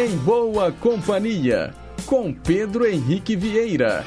Em Boa Companhia, com Pedro Henrique Vieira.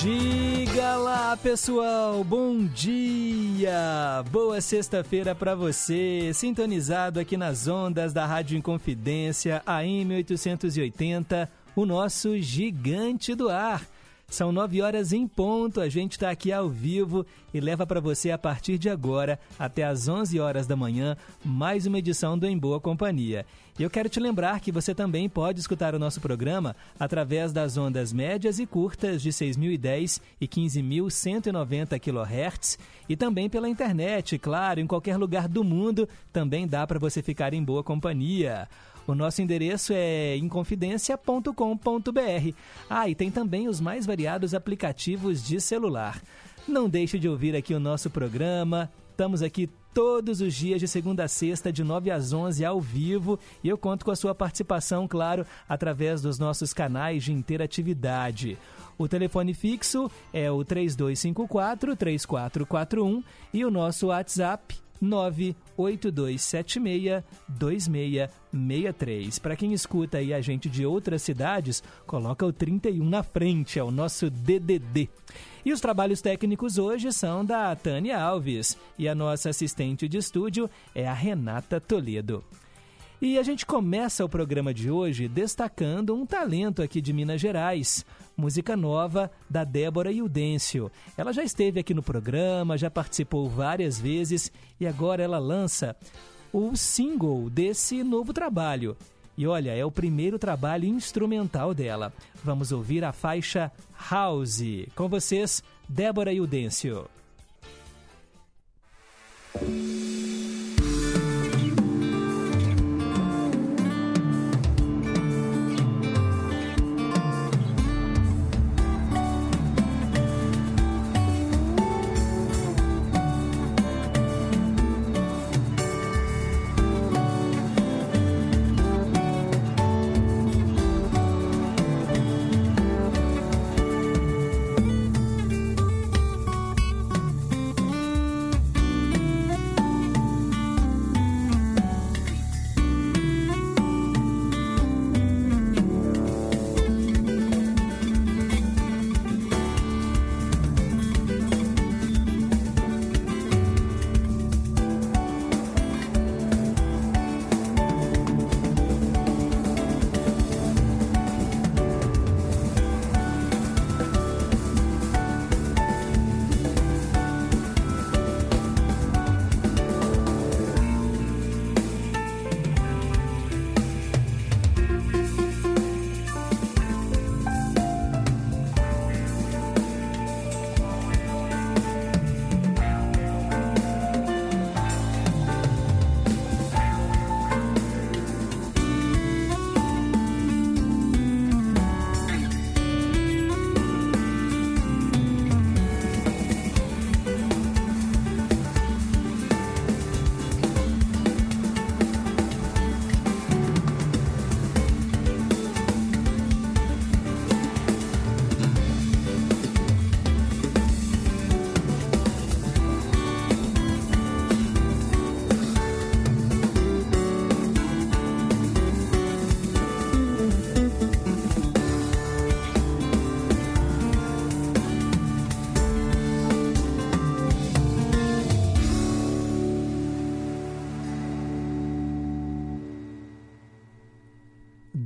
Diga lá, pessoal, bom dia! Boa sexta-feira para você, sintonizado aqui nas ondas da Rádio Inconfidência, AM 880 o nosso gigante do ar. São nove horas em ponto, a gente está aqui ao vivo e leva para você a partir de agora, até às 11 horas da manhã, mais uma edição do Em Boa Companhia. E eu quero te lembrar que você também pode escutar o nosso programa através das ondas médias e curtas de 6.010 e 15.190 kHz e também pela internet, claro, em qualquer lugar do mundo também dá para você ficar em boa companhia. O nosso endereço é inconfidencia.com.br. Ah, e tem também os mais variados aplicativos de celular. Não deixe de ouvir aqui o nosso programa. Estamos aqui todos os dias de segunda a sexta, de 9 às 11, ao vivo. E eu conto com a sua participação, claro, através dos nossos canais de interatividade. O telefone fixo é o 3254-3441 e o nosso WhatsApp 982762663. Para quem escuta aí a gente de outras cidades, coloca o 31 na frente, é o nosso DDD. E os trabalhos técnicos hoje são da Tânia Alves e a nossa assistente de estúdio é a Renata Toledo. E a gente começa o programa de hoje destacando um talento aqui de Minas Gerais, música nova da Débora Iudêncio. Ela já esteve aqui no programa, já participou várias vezes e agora ela lança o single desse novo trabalho. E olha, é o primeiro trabalho instrumental dela. Vamos ouvir a faixa House. Com vocês, Débora Iudêncio.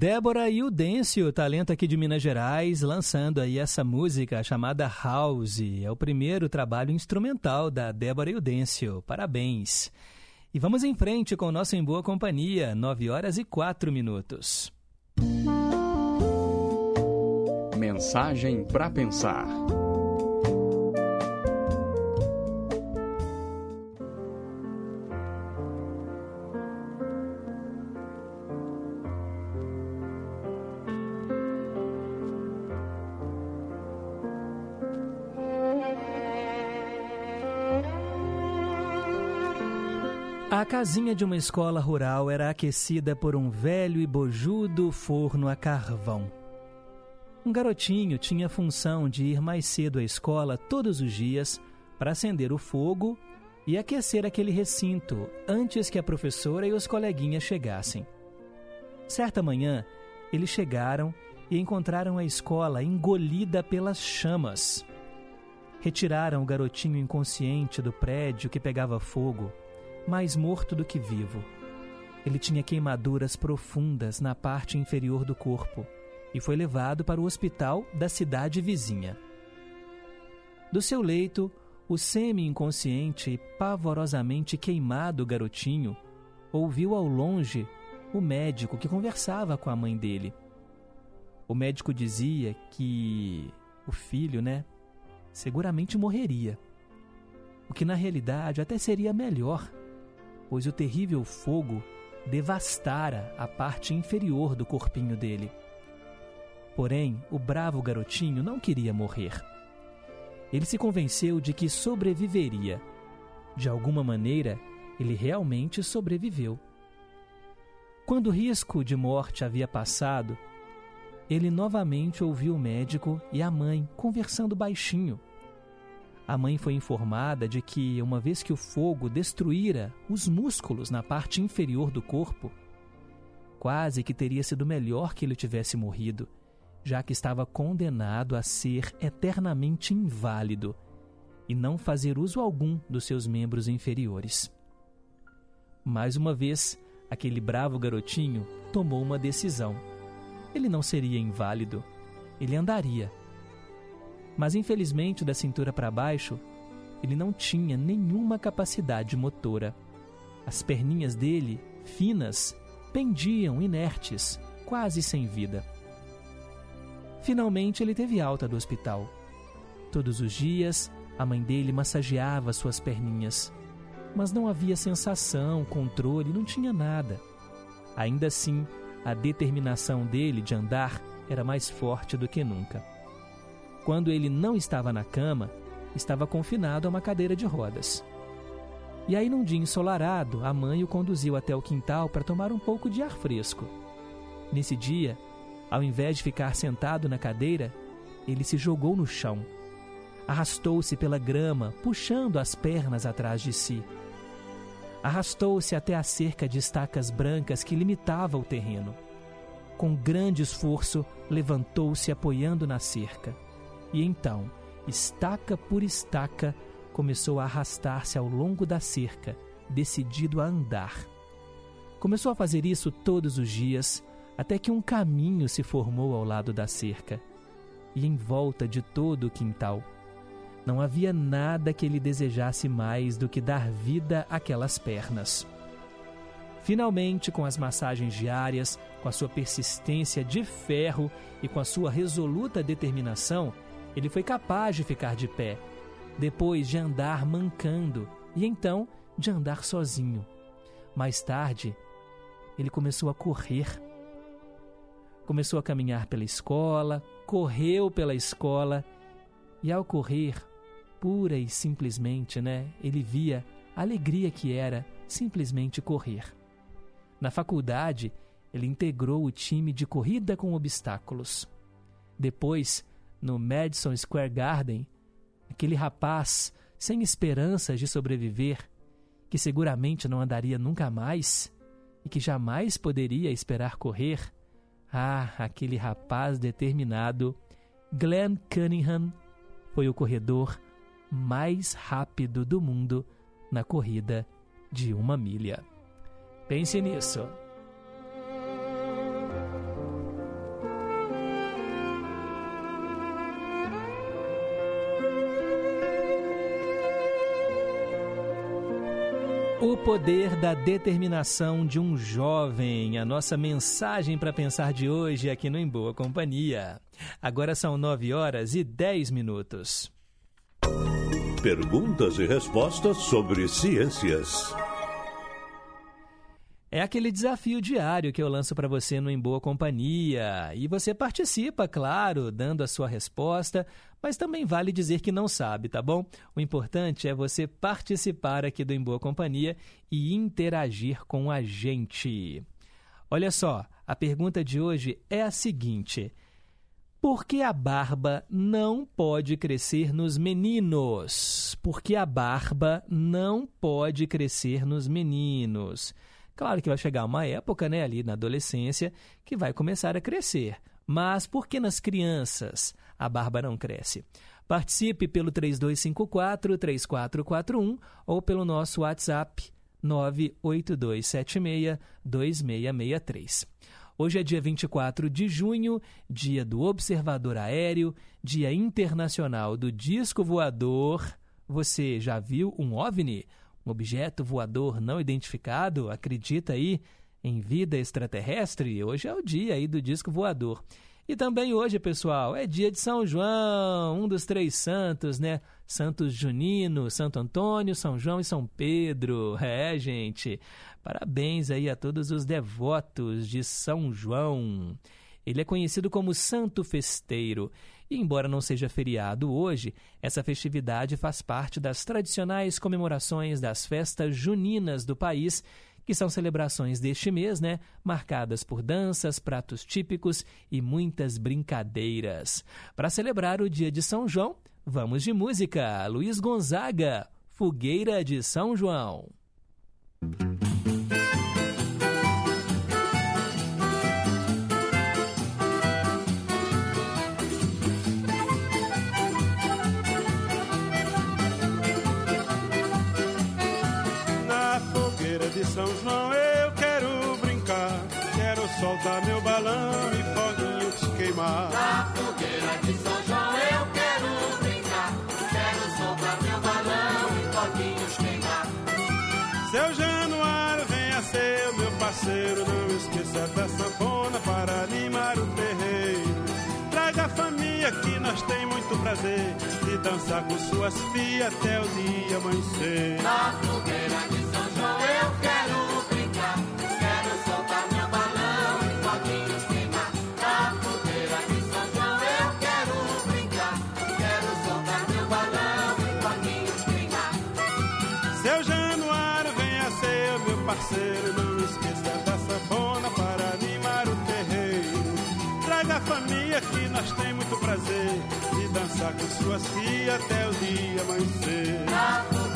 Débora Iudêncio, talento aqui de Minas Gerais, lançando aí essa música chamada House. É o primeiro trabalho instrumental da Débora Iudêncio. Parabéns. E vamos em frente com o nosso Em Boa Companhia, 9 horas e 4 minutos. Mensagem para pensar. A casinha de uma escola rural era aquecida por um velho e bojudo forno a carvão. Um garotinho tinha a função de ir mais cedo à escola todos os dias para acender o fogo e aquecer aquele recinto antes que a professora e os coleguinhas chegassem. Certa manhã, eles chegaram e encontraram a escola engolida pelas chamas. Retiraram o garotinho inconsciente do prédio que pegava fogo, mais morto do que vivo. Ele tinha queimaduras profundas na parte inferior do corpo e foi levado para o hospital da cidade vizinha. Do seu leito, o semi-inconsciente e pavorosamente queimado garotinho ouviu ao longe o médico que conversava com a mãe dele. O médico dizia que o filho, né, seguramente morreria. O que na realidade até seria melhor, pois o terrível fogo devastara a parte inferior do corpinho dele. Porém, o bravo garotinho não queria morrer. Ele se convenceu de que sobreviveria. De alguma maneira, ele realmente sobreviveu. Quando o risco de morte havia passado, ele novamente ouviu o médico e a mãe conversando baixinho. A mãe foi informada de que, uma vez que o fogo destruíra os músculos na parte inferior do corpo, quase que teria sido melhor que ele tivesse morrido, já que estava condenado a ser eternamente inválido e não fazer uso algum dos seus membros inferiores. Mais uma vez, aquele bravo garotinho tomou uma decisão. Ele não seria inválido, ele andaria. Mas infelizmente, da cintura para baixo, ele não tinha nenhuma capacidade motora. As perninhas dele, finas, pendiam inertes, quase sem vida. Finalmente ele teve alta do hospital. Todos os dias, a mãe dele massageava suas perninhas mas não havia sensação, controle, não tinha nada. Ainda assim, a determinação dele de andar era mais forte do que nunca. Quando ele não estava na cama, estava confinado a uma cadeira de rodas. E aí, num dia ensolarado, a mãe o conduziu até o quintal para tomar um pouco de ar fresco. Nesse dia, ao invés de ficar sentado na cadeira, ele se jogou no chão. Arrastou-se pela grama, puxando as pernas atrás de si. Arrastou-se até a cerca de estacas brancas que limitava o terreno. Com grande esforço, levantou-se apoiando na cerca. E então, estaca por estaca, começou a arrastar-se ao longo da cerca, decidido a andar. Começou a fazer isso todos os dias, até que um caminho se formou ao lado da cerca e em volta de todo o quintal não havia nada que ele desejasse mais do que dar vida àquelas pernas. Finalmente, com as massagens diárias, com a sua persistência de ferro e com a sua resoluta determinação, ele foi capaz de ficar de pé, depois de andar mancando e então de andar sozinho. Mais tarde, ele começou a correr. Começou a caminhar pela escola, correu pela escola e, ao correr, pura e simplesmente, né? Ele via a alegria que era simplesmente correr. Na faculdade, ele integrou o time de corrida com obstáculos. Depois, no Madison Square Garden, aquele rapaz sem esperanças de sobreviver, que seguramente não andaria nunca mais e que jamais poderia esperar correr, ah, aquele rapaz determinado, Glenn Cunningham, foi o corredor mais rápido do mundo na corrida de uma milha. Pense nisso. O poder da determinação de um jovem, a nossa mensagem para pensar de hoje aqui no Em Boa Companhia. Agora são nove horas e dez minutos. Perguntas e respostas sobre ciências. É aquele desafio diário que eu lanço para você no Em Boa Companhia. E você participa, claro, dando a sua resposta, mas também vale dizer que não sabe, tá bom? O importante é você participar aqui do Em Boa Companhia e interagir com a gente. Olha só, a pergunta de hoje é a seguinte: Porque a barba não pode crescer nos meninos. Porque a barba não pode crescer nos meninos. Claro que vai chegar uma época, né, ali na adolescência, que vai começar a crescer. Mas por que nas crianças a barba não cresce? Participe pelo 3254-3441 ou pelo nosso WhatsApp 98276-2663. Hoje é dia 24 de junho, dia do Observador Aéreo, dia internacional do disco voador. Você já viu um OVNI? Um objeto voador não identificado? Acredita aí em vida extraterrestre? Hoje é o dia aí do disco voador. E também hoje, pessoal, é dia de São João, um dos três santos, né? Santos Junino, Santo Antônio, São João e São Pedro. É, gente. Parabéns aí a todos os devotos de São João. Ele é conhecido como Santo Festeiro. E embora não seja feriado hoje, essa festividade faz parte das tradicionais comemorações das festas juninas do país que são celebrações deste mês, né? Marcadas por danças, pratos típicos e muitas brincadeiras. Para celebrar o dia de São João, vamos de música. Luiz Gonzaga, Fogueira de São João. São João eu quero brincar, quero soltar meu balão e foguinhos queimar. Na fogueira de São João família que nós tem muito prazer de dançar com suas filhas até o dia amanhecer. Na fogueira de São João eu quero brincar, quero soltar meu balão e foguinhos queimar. Na fogueira de São João eu quero brincar, quero soltar meu balão e foguinhos queimar. Seu Januário venha ser meu parceiro, não esqueça da sanfona para animar o terreiro. Traga a família que nós tem muito prazer de com suas filhas até o dia amanhecer.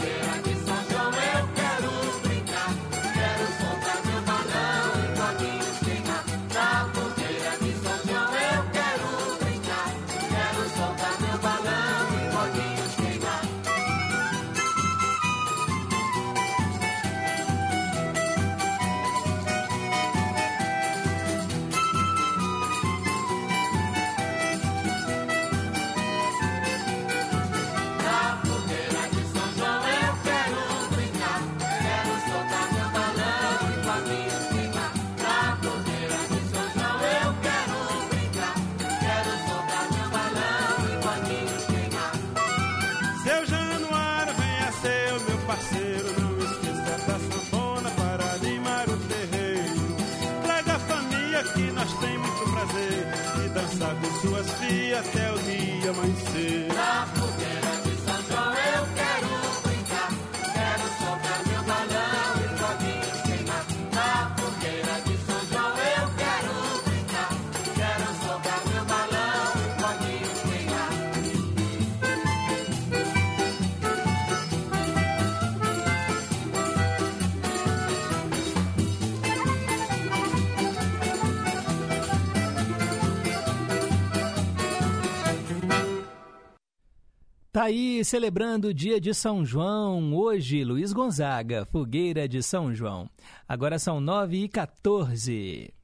Até o dia amanhecer. Tá aí celebrando o dia de São João, hoje Luiz Gonzaga, Fogueira de São João. Agora são 9 e 14.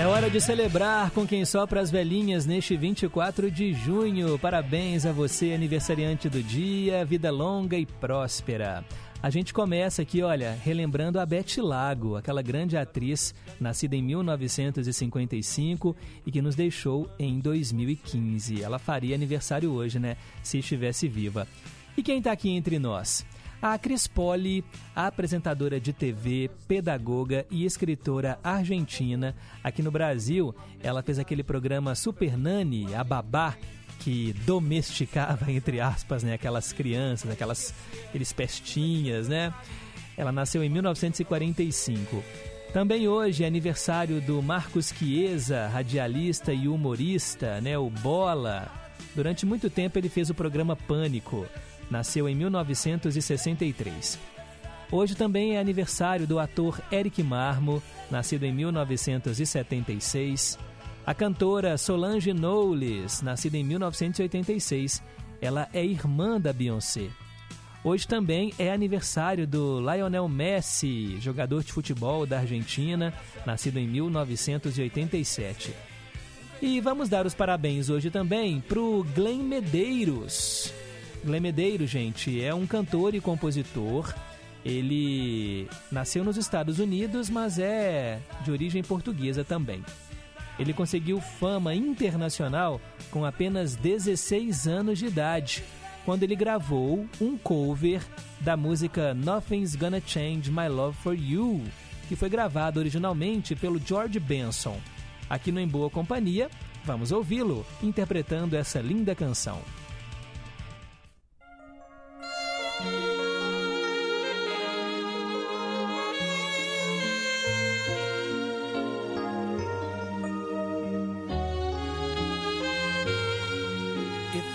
É hora de celebrar com quem sopra as velhinhas neste 24 de junho. Parabéns a você, aniversariante do dia, vida longa e próspera. A gente começa aqui, olha, relembrando a Beth Lago, aquela grande atriz nascida em 1955 e que nos deixou em 2015. Ela faria aniversário hoje, né, se estivesse viva. E quem está aqui entre nós? A Cris Poli, apresentadora de TV, pedagoga e escritora argentina. Aqui no Brasil, ela fez aquele programa Super Nani, a Babá, que domesticava, entre aspas, né, aquelas crianças, aquelas, aqueles pestinhas, né? Ela nasceu em 1945. Também hoje é aniversário do Marcos Chiesa, radialista e humorista, né, o Bola. Durante muito tempo ele fez o programa Pânico. Nasceu em 1963. Hoje também é aniversário do ator Eric Marmo, nascido em 1976. A cantora Solange Knowles, nascida em 1986. Ela é irmã da Beyoncé. Hoje também é aniversário do Lionel Messi, jogador de futebol da Argentina, nascido em 1987. E vamos dar os parabéns hoje também para o Glenn Medeiros. Glenn Medeiros, gente, é um cantor e compositor. Ele nasceu nos Estados Unidos, mas é de origem portuguesa também. Ele conseguiu fama internacional com apenas 16 anos de idade quando ele gravou um cover da música Nothing's Gonna Change My Love for You, que foi gravado originalmente pelo George Benson. Aqui no Em Boa Companhia, vamos ouvi-lo interpretando essa linda canção.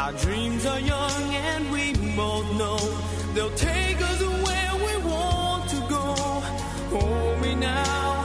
Our dreams are young and we both know they'll take us where we want to go. Hold me now,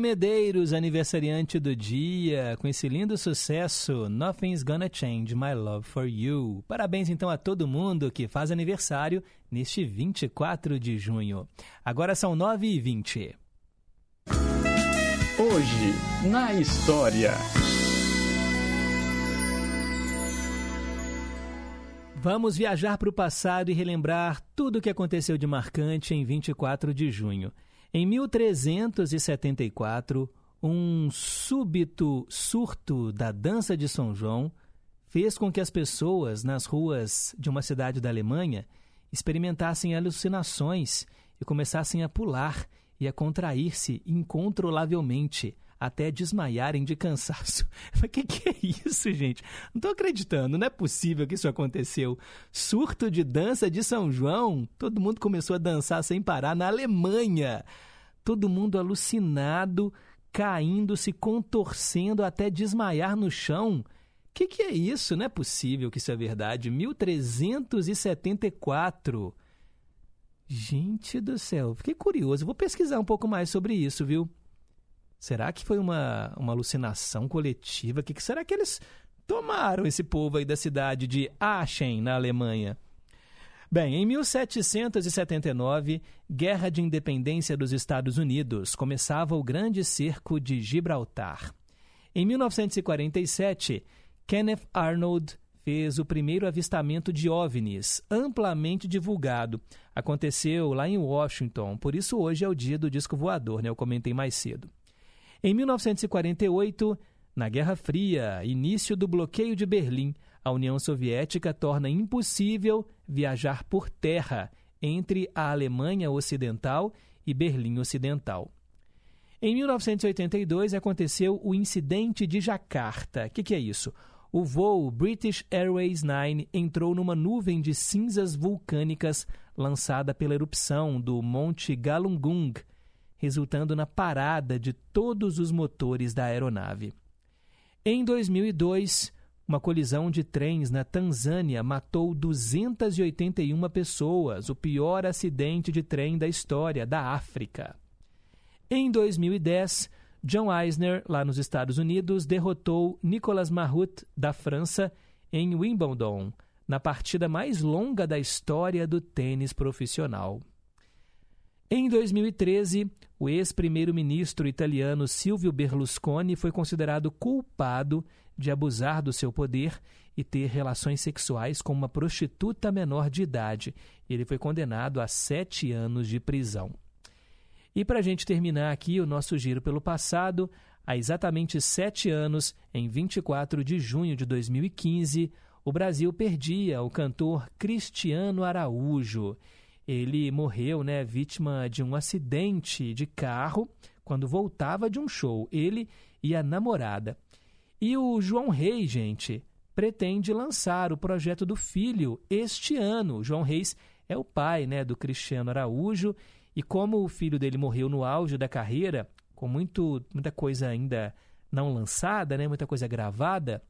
Medeiros, aniversariante do dia, com esse lindo sucesso Nothing's Gonna Change My Love for You. Parabéns então a todo mundo que faz aniversário neste 24 de junho. Agora são 9h20. Hoje, na história. Vamos viajar para o passado e relembrar tudo o que aconteceu de marcante em 24 de junho. Em 1374, um súbito surto da dança de São João fez com que as pessoas nas ruas de uma cidade da Alemanha experimentassem alucinações e começassem a pular e a contrair-se incontrolavelmente até desmaiarem de cansaço. O que, que é isso, gente? Não estou acreditando, não é possível que isso aconteceu. Surto de dança de São João, todo mundo começou a dançar sem parar na Alemanha. Todo mundo alucinado, caindo, se contorcendo até desmaiar no chão. O que, que é isso? Não é possível que isso é verdade. 1374. Gente do céu, fiquei curioso. Vou pesquisar um pouco mais sobre isso, viu? Será que foi uma, uma alucinação coletiva? O que, que será que eles tomaram esse povo aí da cidade de Aachen, na Alemanha? Bem, em 1779, Guerra de Independência dos Estados Unidos, começava o Grande Cerco de Gibraltar. Em 1947, Kenneth Arnold fez o primeiro avistamento de OVNIs, amplamente divulgado. Aconteceu lá em Washington, por isso hoje é o dia do disco voador, né? Eu comentei mais cedo. Em 1948, na Guerra Fria, início do bloqueio de Berlim, a União Soviética torna impossível viajar por terra entre a Alemanha Ocidental e Berlim Ocidental. Em 1982 aconteceu o incidente de Jacarta. O que, que, é isso? O voo British Airways 9 entrou numa nuvem de cinzas vulcânicas lançada pela erupção do Monte Galungung, resultando na parada de todos os motores da aeronave. Em 2002, uma colisão de trens na Tanzânia matou 281 pessoas, o pior acidente de trem da história da África. Em 2010, John Eisner, lá nos Estados Unidos, derrotou Nicolas Mahut, da França, em Wimbledon, na partida mais longa da história do tênis profissional. Em 2013, o ex-primeiro-ministro italiano Silvio Berlusconi foi considerado culpado de abusar do seu poder e ter relações sexuais com uma prostituta menor de idade. Ele foi condenado a sete anos de prisão. E para a gente terminar aqui o nosso giro pelo passado, há exatamente sete anos, em 24 de junho de 2015, o Brasil perdia o cantor Cristiano Araújo. Ele morreu, né, vítima de um acidente de carro quando voltava de um show, ele e a namorada. E o João Reis, gente, pretende lançar o projeto do filho este ano. O João Reis é o pai, né, do Cristiano Araújo, e como o filho dele morreu no auge da carreira, com muito, muita coisa ainda não lançada, né, muita coisa gravada,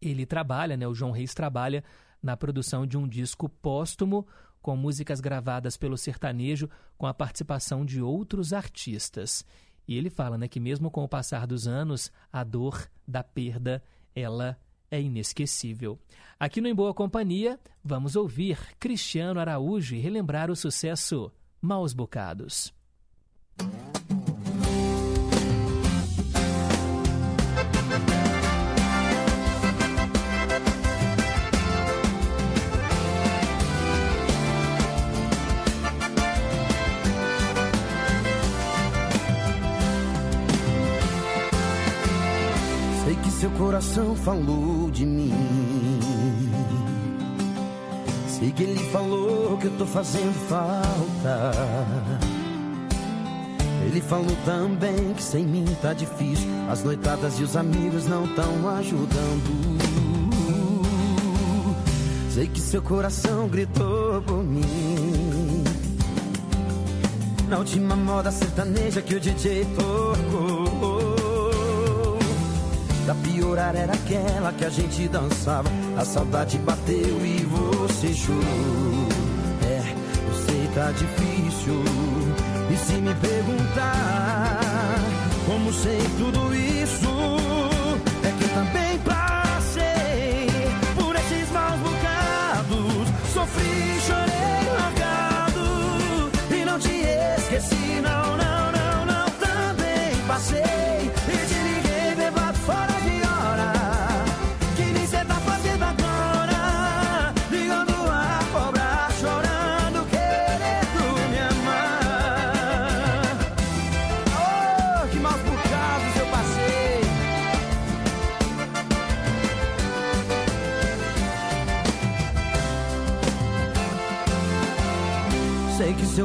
ele trabalha, né, o João Reis trabalha na produção de um disco póstumo com músicas gravadas pelo sertanejo com a participação de outros artistas. E ele fala né, que mesmo com o passar dos anos, a dor da perda, ela é inesquecível. Aqui no Em Boa Companhia, vamos ouvir Cristiano Araújo e relembrar o sucesso Maus Bocados. Seu coração falou de mim. Sei que ele falou que eu tô fazendo falta. Ele falou também que sem mim tá difícil. As noitadas e os amigos não tão ajudando. Sei que seu coração gritou por mim. Na última moda sertaneja que o DJ tocou. Da piorar era aquela que a gente dançava. A saudade bateu e você chorou. É, eu sei tá difícil. E se me perguntar Como sei tudo isso, é que também passei por esses maus bocados. Sofri, chorei,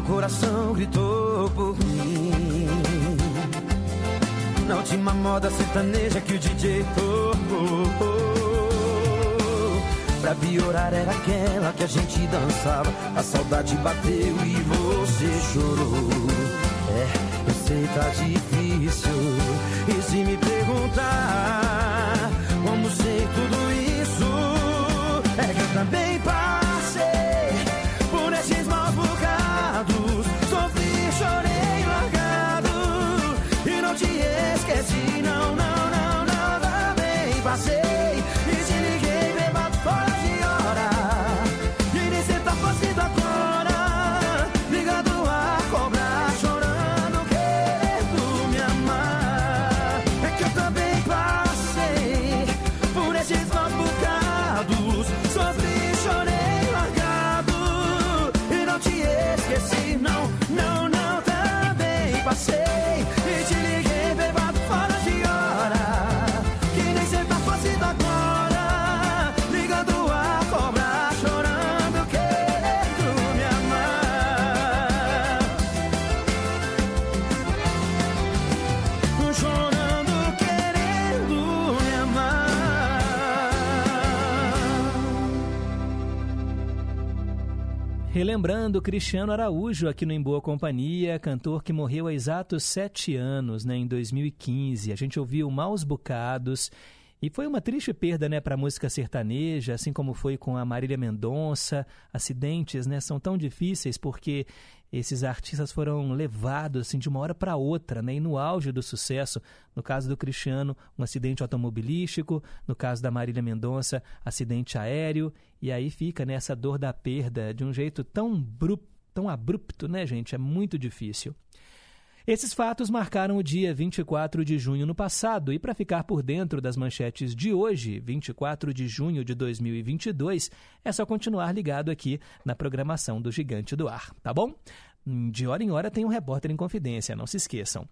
coração gritou por mim. Na última moda sertaneja que o DJ tocou. Pra piorar era aquela que a gente dançava. A saudade bateu e você chorou. É, eu sei tá difícil. E se me perguntar como sei tudo isso, é que eu também Também Relembrando Cristiano Araújo aqui no Em Boa Companhia, cantor que morreu há exatos sete anos, né, em 2015. A gente ouviu Maus Bocados e foi uma triste perda né, para a música sertaneja, assim como foi com a Marília Mendonça. Acidentes né, são tão difíceis porque esses artistas foram levados assim, de uma hora para outra, né, e no auge do sucesso. No caso do Cristiano, um acidente automobilístico, no caso da Marília Mendonça, acidente aéreo, e aí fica né, essa dor da perda de um jeito tão, tão abrupto, né, gente? É muito difícil. Esses fatos marcaram o dia 24 de junho no passado e para ficar por dentro das manchetes de hoje, 24 de junho de 2022, é só continuar ligado aqui na programação do Gigante do Ar, tá bom? De hora em hora tem um repórter em confidência, não se esqueçam.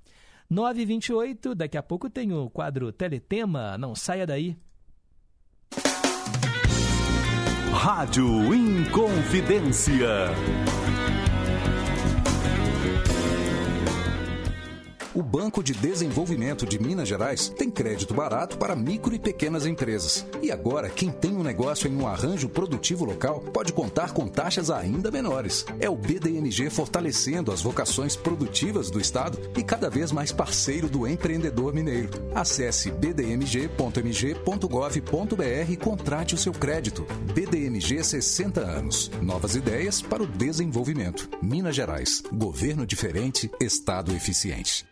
9h28, daqui a pouco tem o quadro Teletema, não saia daí. Rádio Inconfidência. O Banco de Desenvolvimento de Minas Gerais tem crédito barato para micro e pequenas empresas. E agora, quem tem um negócio em um arranjo produtivo local pode contar com taxas ainda menores. É o BDMG fortalecendo as vocações produtivas do Estado e cada vez mais parceiro do empreendedor mineiro. Acesse bdmg.mg.gov.br e contrate o seu crédito. BDMG 60 anos. Novas ideias para o desenvolvimento. Minas Gerais. Governo diferente, Estado eficiente.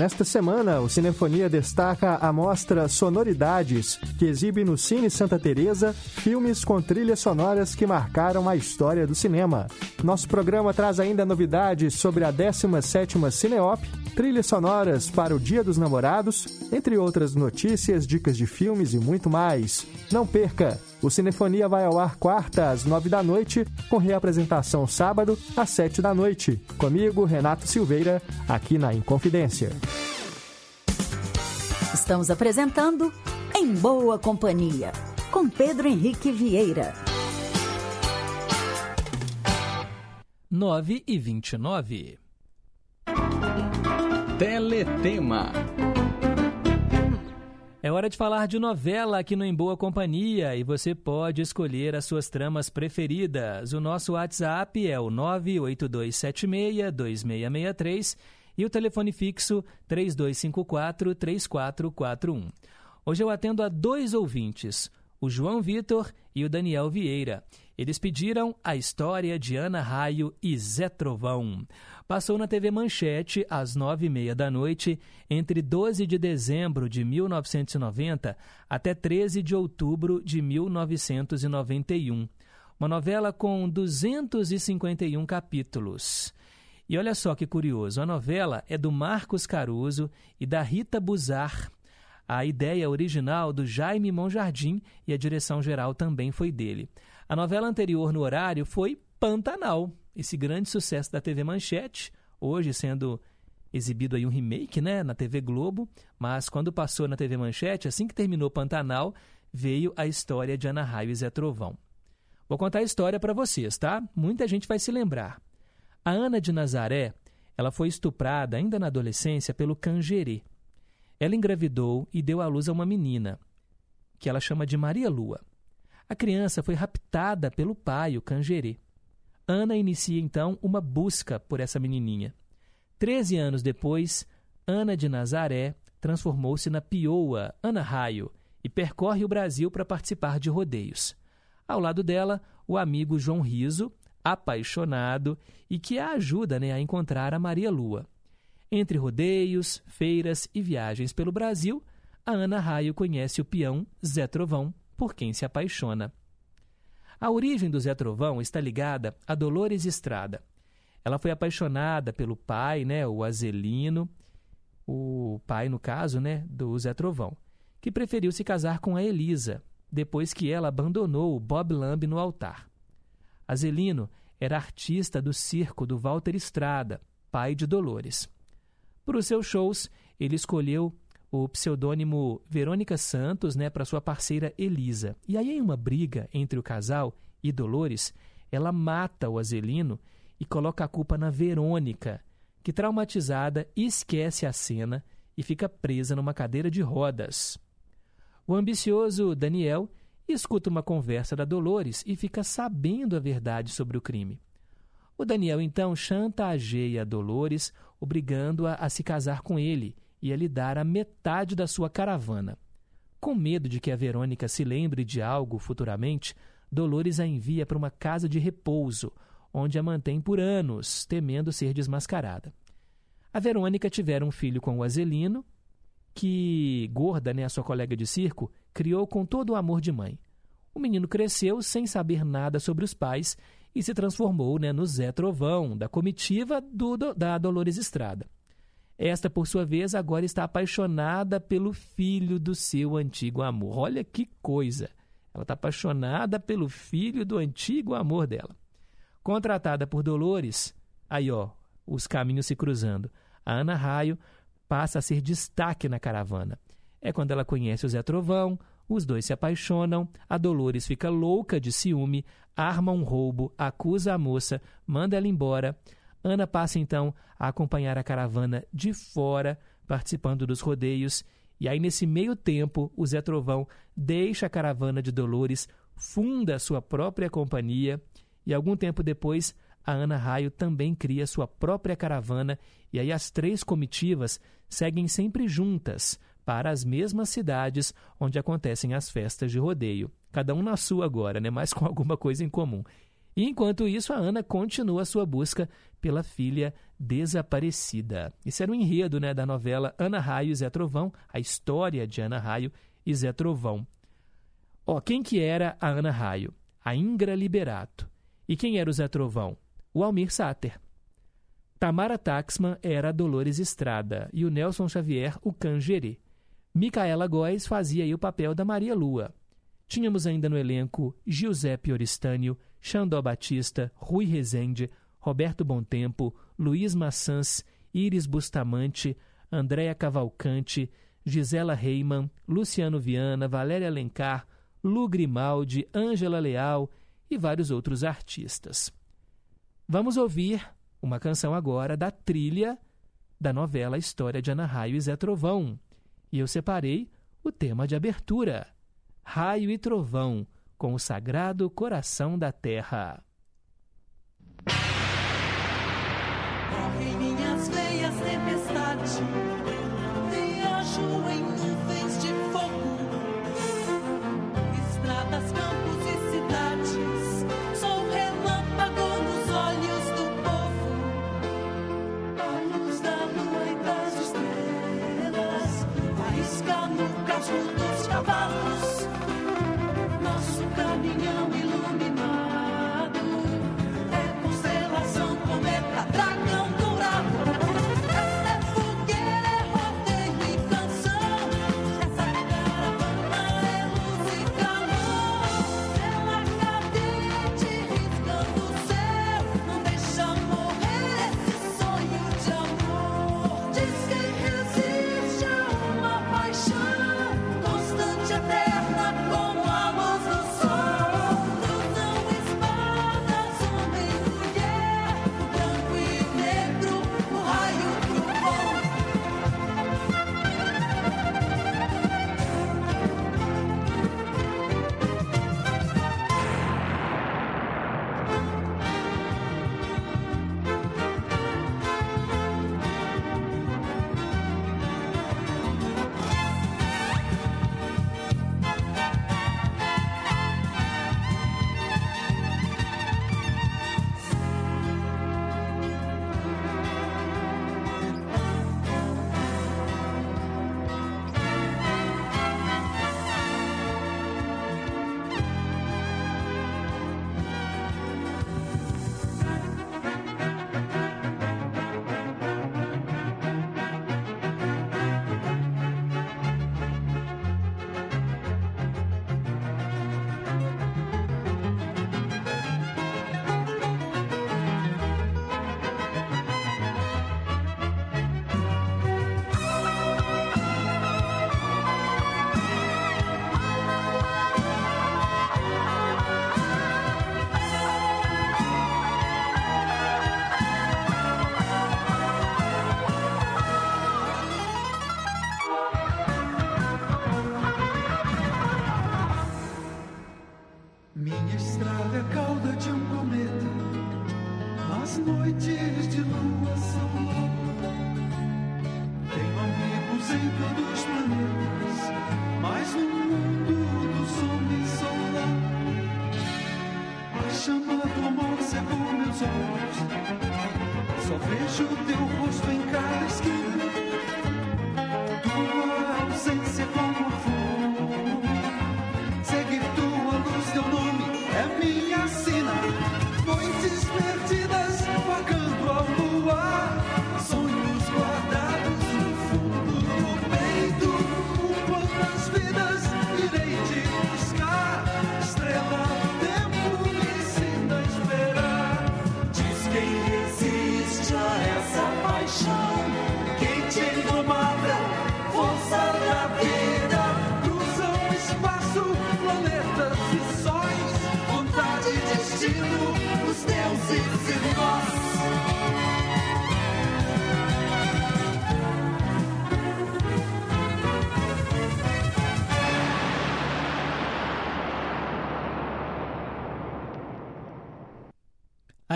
Nesta semana, o Cinefonia destaca a mostra Sonoridades, que exibe no Cine Santa Teresa filmes com trilhas sonoras que marcaram a história do cinema. Nosso programa traz ainda novidades sobre a 17ª Cineop, trilhas sonoras para o Dia dos Namorados, entre outras notícias, dicas de filmes e muito mais. Não perca! O Cinefonia vai ao ar quarta às nove da noite, com reapresentação sábado às sete da noite. Comigo, Renato Silveira, aqui na Inconfidência. Estamos apresentando Em Boa Companhia, com Pedro Henrique Vieira. 9 e 29. Teletema. É hora de falar de novela aqui no Em Boa Companhia e você pode escolher as suas tramas preferidas. O nosso WhatsApp é o 982762663 e o telefone fixo 3254-3441. Hoje eu atendo a dois ouvintes. o João Vitor e o Daniel Vieira. Eles pediram a história de Ana Raio e Zé Trovão. Passou na TV Manchete às nove e meia da noite, entre 12 de dezembro de 1990 até 13 de outubro de 1991. Uma novela com 251 capítulos. E olha só que curioso, a novela é do Marcos Caruso e da Rita Buzar. A ideia original do Jaime Monjardim e a direção geral também foi dele. A novela anterior no horário foi Pantanal, esse grande sucesso da TV Manchete, hoje sendo exibido aí um remake, né, na TV Globo, mas quando passou na TV Manchete, assim que terminou Pantanal, veio a história de Ana Raio e Zé Trovão. Vou contar a história para vocês, tá? Muita gente vai se lembrar. A Ana de Nazaré, ela foi estuprada ainda na adolescência pelo Cangerê. Ela engravidou e deu à luz a uma menina, que ela chama de Maria Lua. A criança foi raptada pelo pai, o Cangerê. Ana inicia então uma busca por essa menininha. Treze anos depois, Ana de Nazaré transformou-se na pioa Ana Raio e percorre o Brasil para participar de rodeios. Ao lado dela, o amigo João Riso, apaixonado e que a ajuda né, a encontrar a Maria Lua. Entre rodeios, feiras e viagens pelo Brasil, a Ana Raio conhece o peão Zé Trovão, por quem se apaixona. A origem do Zé Trovão está ligada a Dolores Estrada. Ela foi apaixonada pelo pai, né, o Azelino, o pai, no caso, né, do Zé Trovão, que preferiu se casar com a Elisa, depois que ela abandonou o Bob Lamb no altar. Azelino era artista do circo do Walter Estrada, pai de Dolores. Para os seus shows, ele escolheu o pseudônimo Verônica Santos né, para sua parceira Elisa. E aí, em uma briga entre o casal e Dolores, ela mata o Azelino e coloca a culpa na Verônica, que, traumatizada, esquece a cena e fica presa numa cadeira de rodas. O ambicioso Daniel escuta uma conversa da Dolores e fica sabendo a verdade sobre o crime. O Daniel então chantageia Dolores, obrigando-a a se casar com ele e a lhe dar a metade da sua caravana. Com medo de que a Verônica se lembre de algo futuramente, Dolores a envia para uma casa de repouso, onde a mantém por anos, temendo ser desmascarada. A Verônica tivera um filho com o Azelino, que, gorda, né, a sua colega de circo, criou com todo o amor de mãe. O menino cresceu sem saber nada sobre os pais e se transformou né, no Zé Trovão, da comitiva do, da Dolores Estrada. Esta, por sua vez, agora está apaixonada pelo filho do seu antigo amor. Olha que coisa! Ela está apaixonada pelo filho do antigo amor dela. Contratada por Dolores, aí ó, os caminhos se cruzando. A Ana Raio passa a ser destaque na caravana. É quando ela conhece o Zé Trovão, os dois se apaixonam, a Dolores fica louca de ciúme, arma um roubo, acusa a moça, manda ela embora. Ana passa então a acompanhar a caravana de fora, participando dos rodeios. E aí, nesse meio tempo, o Zé Trovão deixa a caravana de Dolores, funda sua própria companhia. E algum tempo depois, a Ana Raio também cria sua própria caravana. E aí, as três comitivas seguem sempre juntas para as mesmas cidades onde acontecem as festas de rodeio. Cada um na sua agora, né? mas com alguma coisa em comum. E enquanto isso, a Ana continua sua busca pela filha desaparecida. Esse era o enredo né, da novela Ana Raio e Zé Trovão, a história de Ana Raio e Zé Trovão. Quem que era a Ana Raio? A Ingra Liberato. E quem era o Zé Trovão? O Almir Sater. Tamara Taxman era a Dolores Estrada e o Nelson Xavier o Cangerê. Micaela Góes fazia aí o papel da Maria Lua. Tínhamos ainda no elenco Giuseppe Oristânio, Xandó Batista, Rui Rezende, Roberto Tempo, Luiz Maçãs, Iris Bustamante, Andréa Cavalcante, Gisela Reiman, Luciano Viana, Valéria Alencar, Lu Grimaldi, Ângela Leal e vários outros artistas. Vamos ouvir uma canção agora da trilha da novela História de Ana Raio e Zé Trovão, e eu separei o tema de abertura: Raio e Trovão, com o Sagrado Coração da Terra. Tempestade, viajo em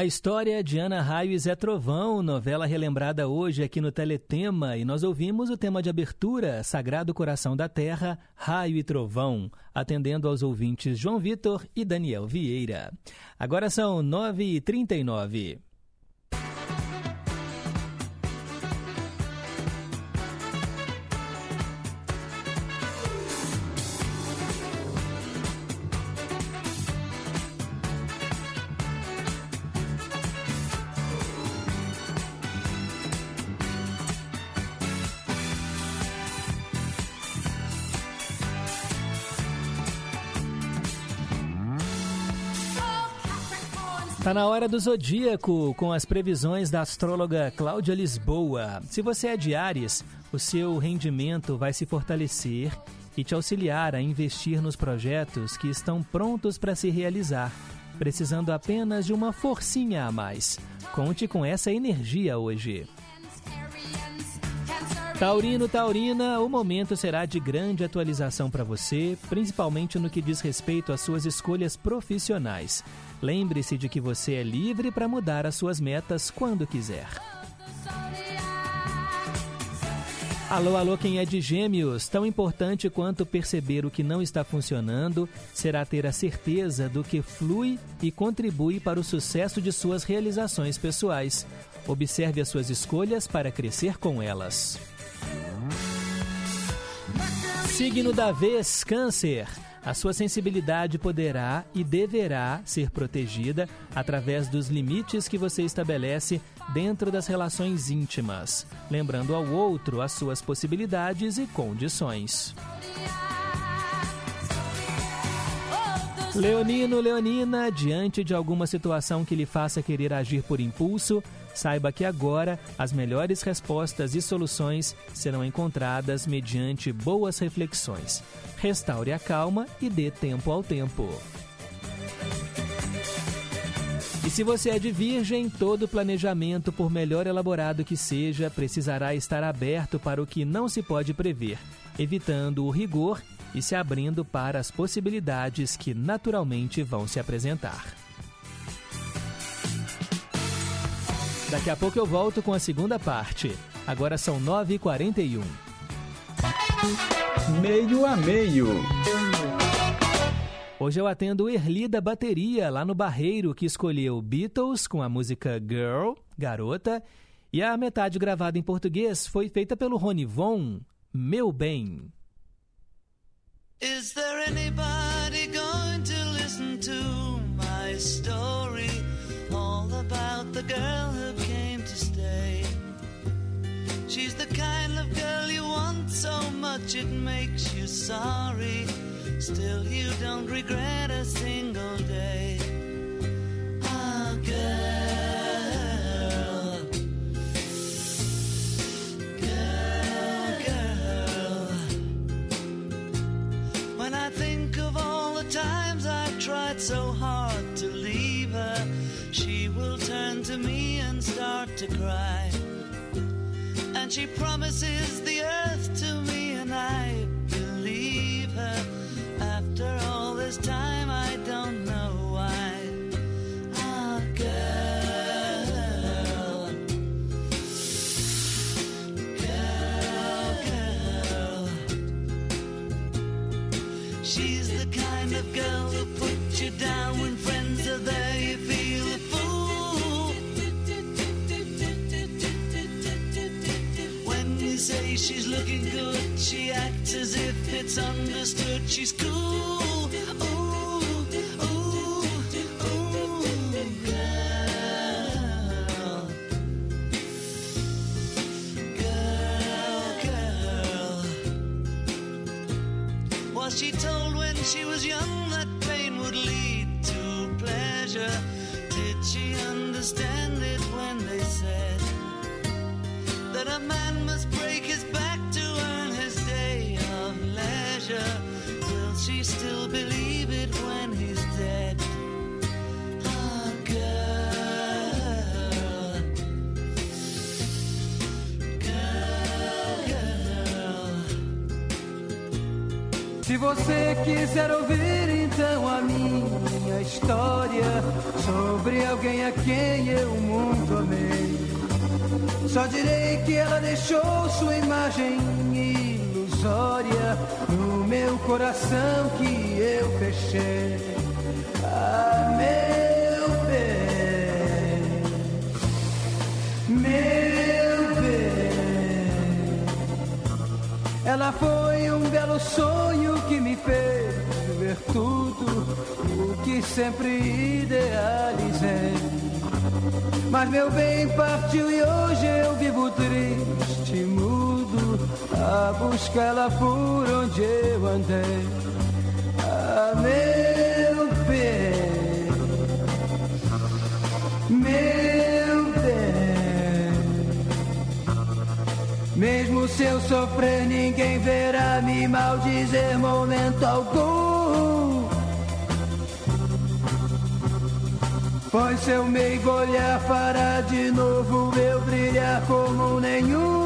A história de Ana Raio e Zé Trovão, novela relembrada hoje aqui no Teletema, e nós ouvimos o tema de abertura, Sagrado Coração da Terra, Raio e Trovão, atendendo aos ouvintes João Vitor e Daniel Vieira. Agora são 9h39. Na hora do zodíaco com as previsões da astróloga Cláudia Lisboa. Se você é de Ares, o seu rendimento vai se fortalecer e te auxiliar a investir nos projetos que estão prontos para se realizar, precisando apenas de uma forcinha a mais. Conte com essa energia hoje. Taurino, Taurina, o momento será de grande atualização para você, principalmente no que diz respeito às suas escolhas profissionais. Lembre-se de que você é livre para mudar as suas metas quando quiser. Alô, alô, quem é de Gêmeos? Tão importante quanto perceber o que não está funcionando será ter a certeza do que flui e contribui para o sucesso de suas realizações pessoais. Observe as suas escolhas para crescer com elas. Signo da vez, Câncer. A sua sensibilidade poderá e deverá ser protegida através dos limites que você estabelece dentro das relações íntimas, lembrando ao outro as suas possibilidades e condições. Leonino, Leonina, diante de alguma situação que lhe faça querer agir por impulso, saiba que agora as melhores respostas e soluções serão encontradas mediante boas reflexões. Restaure a calma e dê tempo ao tempo. E se você é de virgem, todo planejamento, por melhor elaborado que seja, precisará estar aberto para o que não se pode prever, evitando o rigor e se abrindo para as possibilidades que naturalmente vão se apresentar. Daqui a pouco eu volto com a segunda parte. Agora são 9h41. Meio a meio. Hoje eu atendo Erli da Bateria, lá no Barreiro, que escolheu Beatles com a música Girl, Garota, e a metade gravada em português foi feita pelo Rony Von, Meu Bem. Is there anybody going to listen to my story? All about the girl She's the kind of girl you want so much it makes you sorry. Still, you don't regret a single day. Ah, girl. Girl, girl. When I think of all the times I've tried so hard to leave her, she will turn to me and start to cry. And she promises the earth to me, and I believe her. After all this time, she's looking good. She acts as if it's understood. She's cool. Ooh, ooh, ooh, girl. Girl, girl. Was she told when she was young that pain would lead to pleasure? Se você quiser ouvir então a minha história sobre alguém a quem eu muito amei, só direi que ela deixou sua imagem ilusória no meu coração que eu fechei. Ah, Ela foi um belo sonho que me fez ver tudo o que sempre idealizei. Mas meu bem partiu e hoje eu vivo triste, mudo, a buscá-la por onde eu andei. Ah, meu bem, meu Mesmo se eu sofrer, ninguém verá me maldizer momento algum. Pois seu meigo olhar fará de novo eu brilhar como nenhum.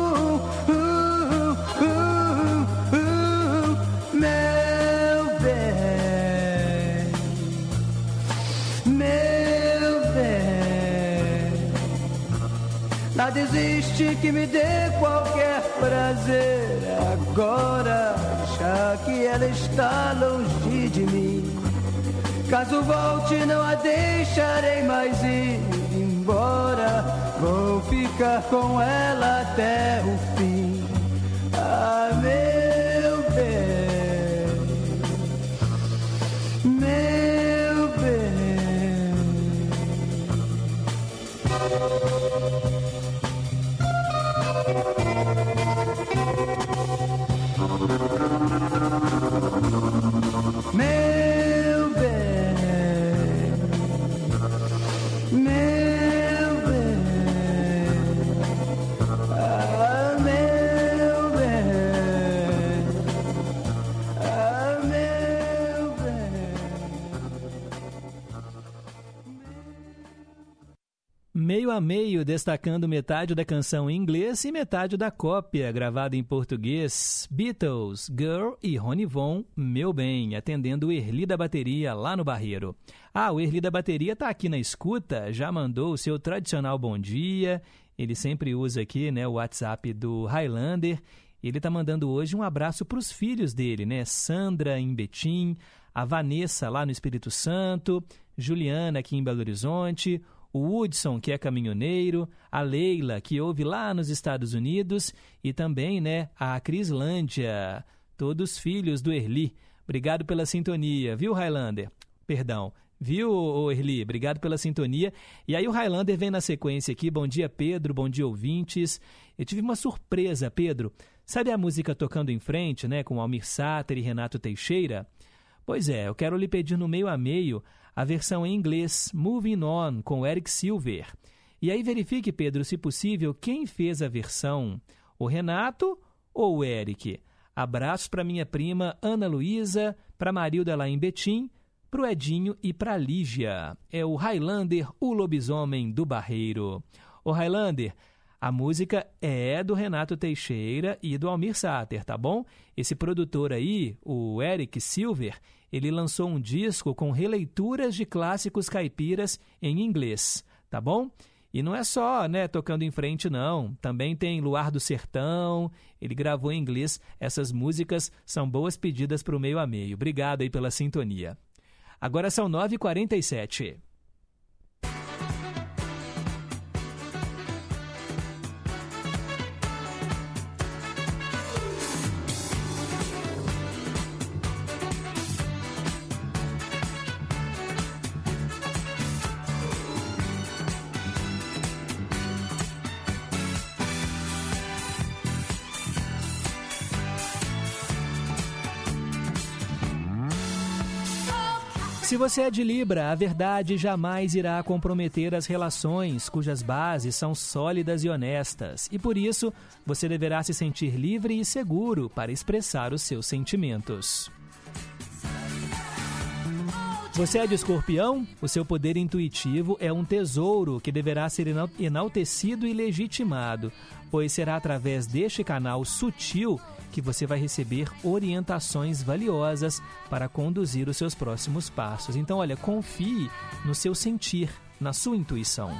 Nada existe que me dê qualquer prazer agora, já que ela está longe de mim. Caso volte, não a deixarei mais ir embora. Vou ficar com ela até o fim. Ah, Meio a meio, destacando metade da canção em inglês e metade da cópia, gravada em português. Beatles, Girl e Rony Von, Meu Bem, atendendo o Erli da Bateria lá no Barreiro. Ah, o Erli da Bateria tá aqui na escuta, já mandou o seu tradicional bom dia. Ele sempre usa aqui né, o WhatsApp do Highlander. Ele tá mandando hoje um abraço para os filhos dele, né? Sandra em Betim, a Vanessa lá no Espírito Santo, Juliana aqui em Belo Horizonte, o Hudson, que é caminhoneiro, a Leila, que ouve lá nos Estados Unidos, e também né, a Crislândia, todos filhos do Erli. Obrigado pela sintonia, viu, Highlander? Perdão. Viu, Erli? Obrigado pela sintonia. E aí o Highlander vem na sequência aqui. Bom dia, Pedro. Bom dia, ouvintes. Eu tive uma surpresa, Pedro. Sabe a música Tocando em Frente, né? Com Almir Sater e Renato Teixeira? Pois é, eu quero lhe pedir no meio a meio a versão em inglês Moving On com Eric Silver. E aí verifique, Pedro, se possível, quem fez a versão, o Renato ou o Eric? Abraços para minha prima Ana Luísa, para Marilda lá em Betim, para o Edinho e para Lígia. É o Highlander, o lobisomem do Barreiro. O Highlander, a música é do Renato Teixeira e do Almir Sater, tá bom? Esse produtor aí, o Eric Silver, ele lançou um disco com releituras de clássicos caipiras em inglês, tá bom? E não é só, né, tocando em frente, não. Também tem Luar do Sertão. Ele gravou em inglês. Essas músicas são boas pedidas para o meio a meio. Obrigado aí pela sintonia. Agora são 9h47. Você é de Libra, a verdade jamais irá comprometer as relações cujas bases são sólidas e honestas, e por isso você deverá se sentir livre e seguro para expressar os seus sentimentos. Você é de escorpião? O seu poder intuitivo é um tesouro que deverá ser enal- enaltecido e legitimado, pois será através deste canal sutil que você vai receber orientações valiosas para conduzir os seus próximos passos. Então, olha, confie no seu sentir, na sua intuição.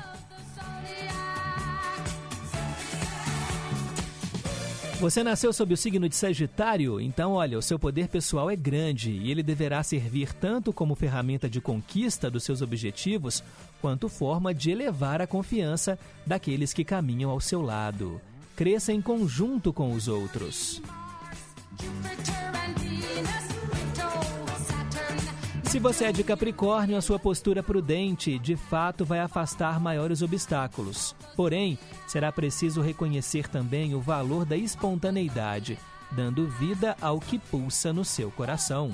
Você nasceu sob o signo de Sagitário, então olha, o seu poder pessoal é grande e ele deverá servir tanto como ferramenta de conquista dos seus objetivos, quanto forma de elevar a confiança daqueles que caminham ao seu lado. Cresça em conjunto com os outros. Se você é de Capricórnio, a sua postura prudente de fato vai afastar maiores obstáculos. Porém, será preciso reconhecer também o valor da espontaneidade, dando vida ao que pulsa no seu coração.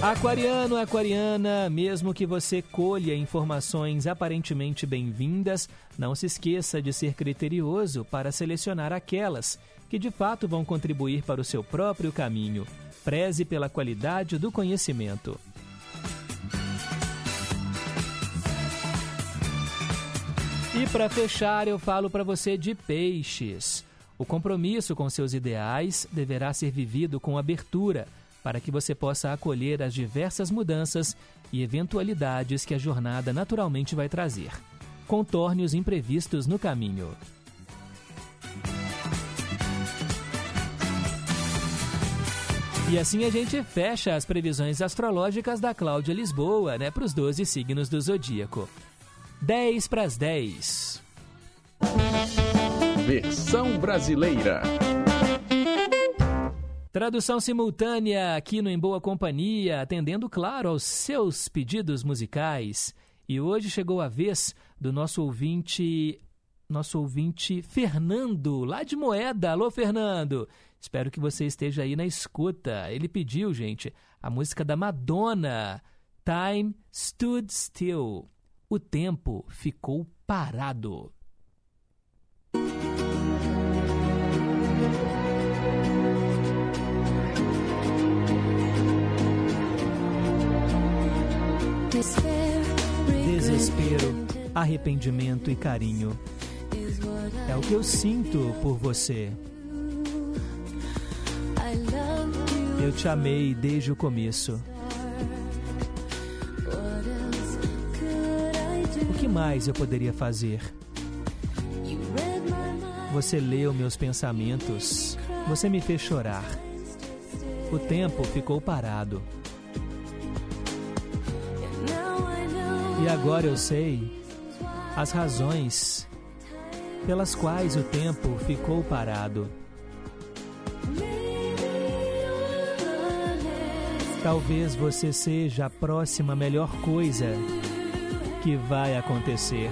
Aquariano, aquariana, mesmo que você colha informações aparentemente bem-vindas, não se esqueça de ser criterioso para selecionar aquelas que de fato vão contribuir para o seu próprio caminho. Preze pela qualidade do conhecimento. E para fechar, eu falo para você de peixes. O compromisso com seus ideais deverá ser vivido com abertura, para que você possa acolher as diversas mudanças e eventualidades que a jornada naturalmente vai trazer. Contorne os imprevistos no caminho. E assim a gente fecha as previsões astrológicas da Cláudia Lisboa, né, para os 12 signos do zodíaco. 10 para as 10. Versão brasileira. Tradução simultânea aqui no Em Boa Companhia, atendendo, claro, aos seus pedidos musicais. E hoje chegou a vez do nosso ouvinte, nosso ouvinte Fernando, lá de Moeda. Alô, Fernando! Espero que você esteja aí na escuta. Ele pediu, gente, a música da Madonna, Time Stood Still. O tempo ficou parado. Desespero, arrependimento e carinho. É o que eu sinto por você. Eu te amei desde o começo. O que mais eu poderia fazer? Você leu meus pensamentos. Você me fez chorar. O tempo ficou parado. E agora eu sei as razões pelas quais o tempo ficou parado. Talvez você seja a próxima melhor coisa que vai acontecer.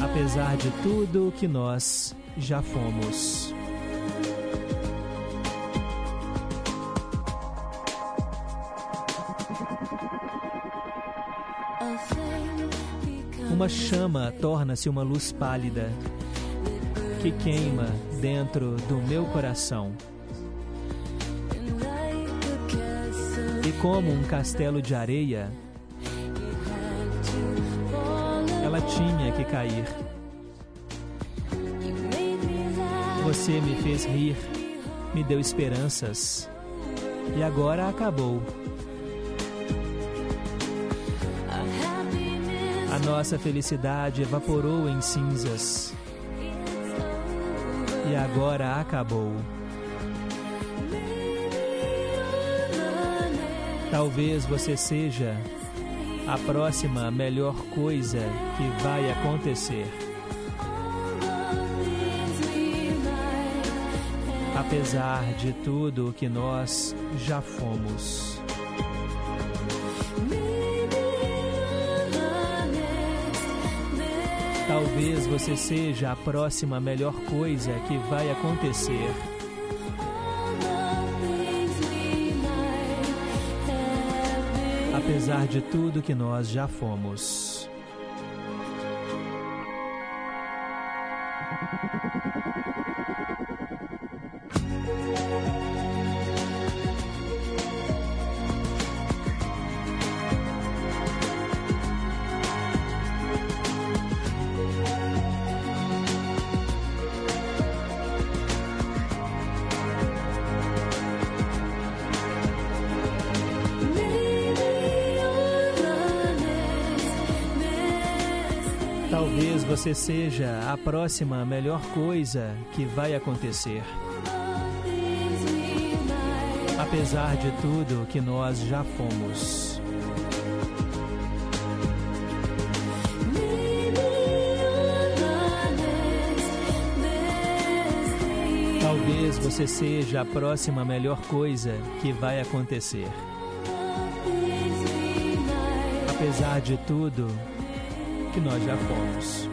Apesar de tudo que nós já fomos. Uma chama torna-se uma luz pálida que queima dentro do meu coração. E como um castelo de areia, ela tinha que cair. Você me fez rir, me deu esperanças e agora acabou. Nossa felicidade evaporou em cinzas e agora acabou. Talvez você seja a próxima melhor coisa que vai acontecer. Apesar de tudo que nós já fomos. Talvez você seja a próxima melhor coisa que vai acontecer. Apesar de tudo que nós já fomos. Você seja a próxima melhor coisa que vai acontecer. Apesar de tudo que nós já fomos. Talvez você seja a próxima melhor coisa que vai acontecer. Apesar de tudo que nós já fomos.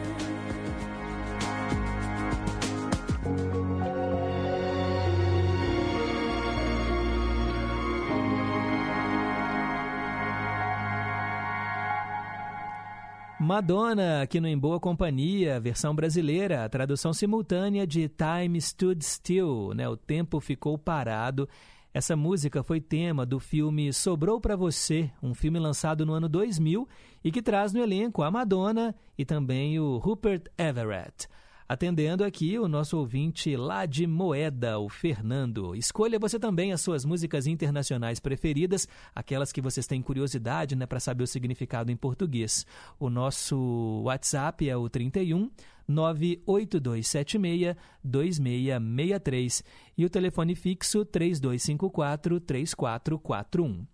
Madonna, aqui no Em Boa Companhia, versão brasileira, tradução simultânea de Time Stood Still, né? O tempo ficou parado. Essa música foi tema do filme Sobrou para Você, um filme lançado no ano 2000 e que traz no elenco a Madonna e também o Rupert Everett. Atendendo aqui o nosso ouvinte lá de Moeda, o Fernando. Escolha você também as suas músicas internacionais preferidas, aquelas que vocês têm curiosidade né, para saber o significado em português. O nosso WhatsApp é o 31 98276 2663 e o telefone fixo 3254 3441.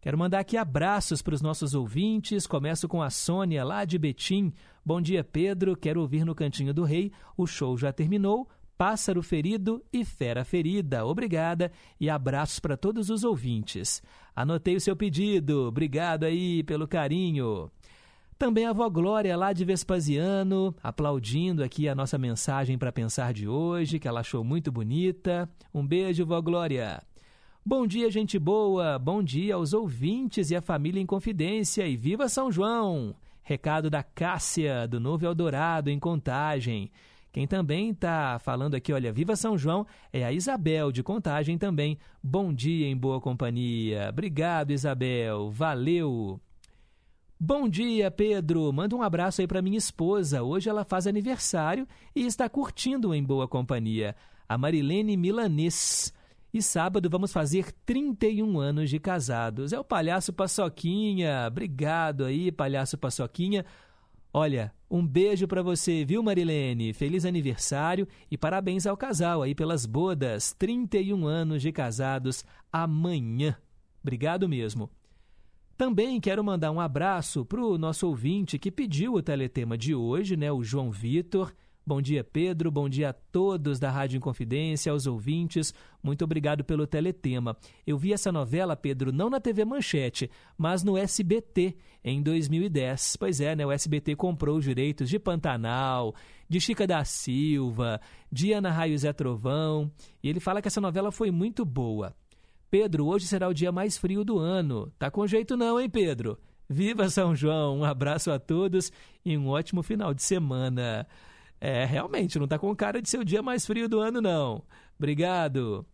Quero mandar aqui abraços para os nossos ouvintes. Começo com a Sônia, lá de Betim. Bom dia, Pedro. Quero ouvir no Cantinho do Rei. O show já terminou. Pássaro Ferido e Fera Ferida. Obrigada e abraços para todos os ouvintes. Anotei o seu pedido. Obrigado aí pelo carinho. Também a avó Glória, lá de Vespasiano, aplaudindo aqui a nossa mensagem para pensar de hoje, que ela achou muito bonita. Um beijo, vó Glória. Bom dia, gente boa. Bom dia aos ouvintes e à família em confidência. E viva São João! Recado da Cássia, do Novo Eldorado, em Contagem. Quem também está falando aqui, olha, viva São João, é a Isabel, de Contagem também. Bom dia em boa companhia. Obrigado, Isabel. Valeu. Bom dia, Pedro. Manda um abraço aí para minha esposa. Hoje ela faz aniversário e está curtindo em boa companhia. A Marilene Milanês. E sábado vamos fazer 31 anos de casados. É o Palhaço Paçoquinha. Obrigado aí, Palhaço Paçoquinha. Olha, um beijo para você, viu, Marilene? Feliz aniversário e parabéns ao casal aí pelas bodas. 31 anos de casados amanhã. Obrigado mesmo. Também quero mandar um abraço para o nosso ouvinte que pediu o teletema de hoje, né, o João Vitor. Bom dia, Pedro. Bom dia a todos da Rádio Inconfidência, aos ouvintes. Muito obrigado pelo teletema. Eu vi essa novela, Pedro, não na TV Manchete, mas no SBT em 2010. Pois é, né? O SBT comprou os direitos de Pantanal, de Chica da Silva, de Ana Raio Zé Trovão. E ele fala que essa novela foi muito boa. Pedro, hoje será o dia mais frio do ano. Tá com jeito não, hein, Pedro? Viva São João! Um abraço a todos e um ótimo final de semana. É, realmente, não tá com cara de ser o dia mais frio do ano, não. Obrigado.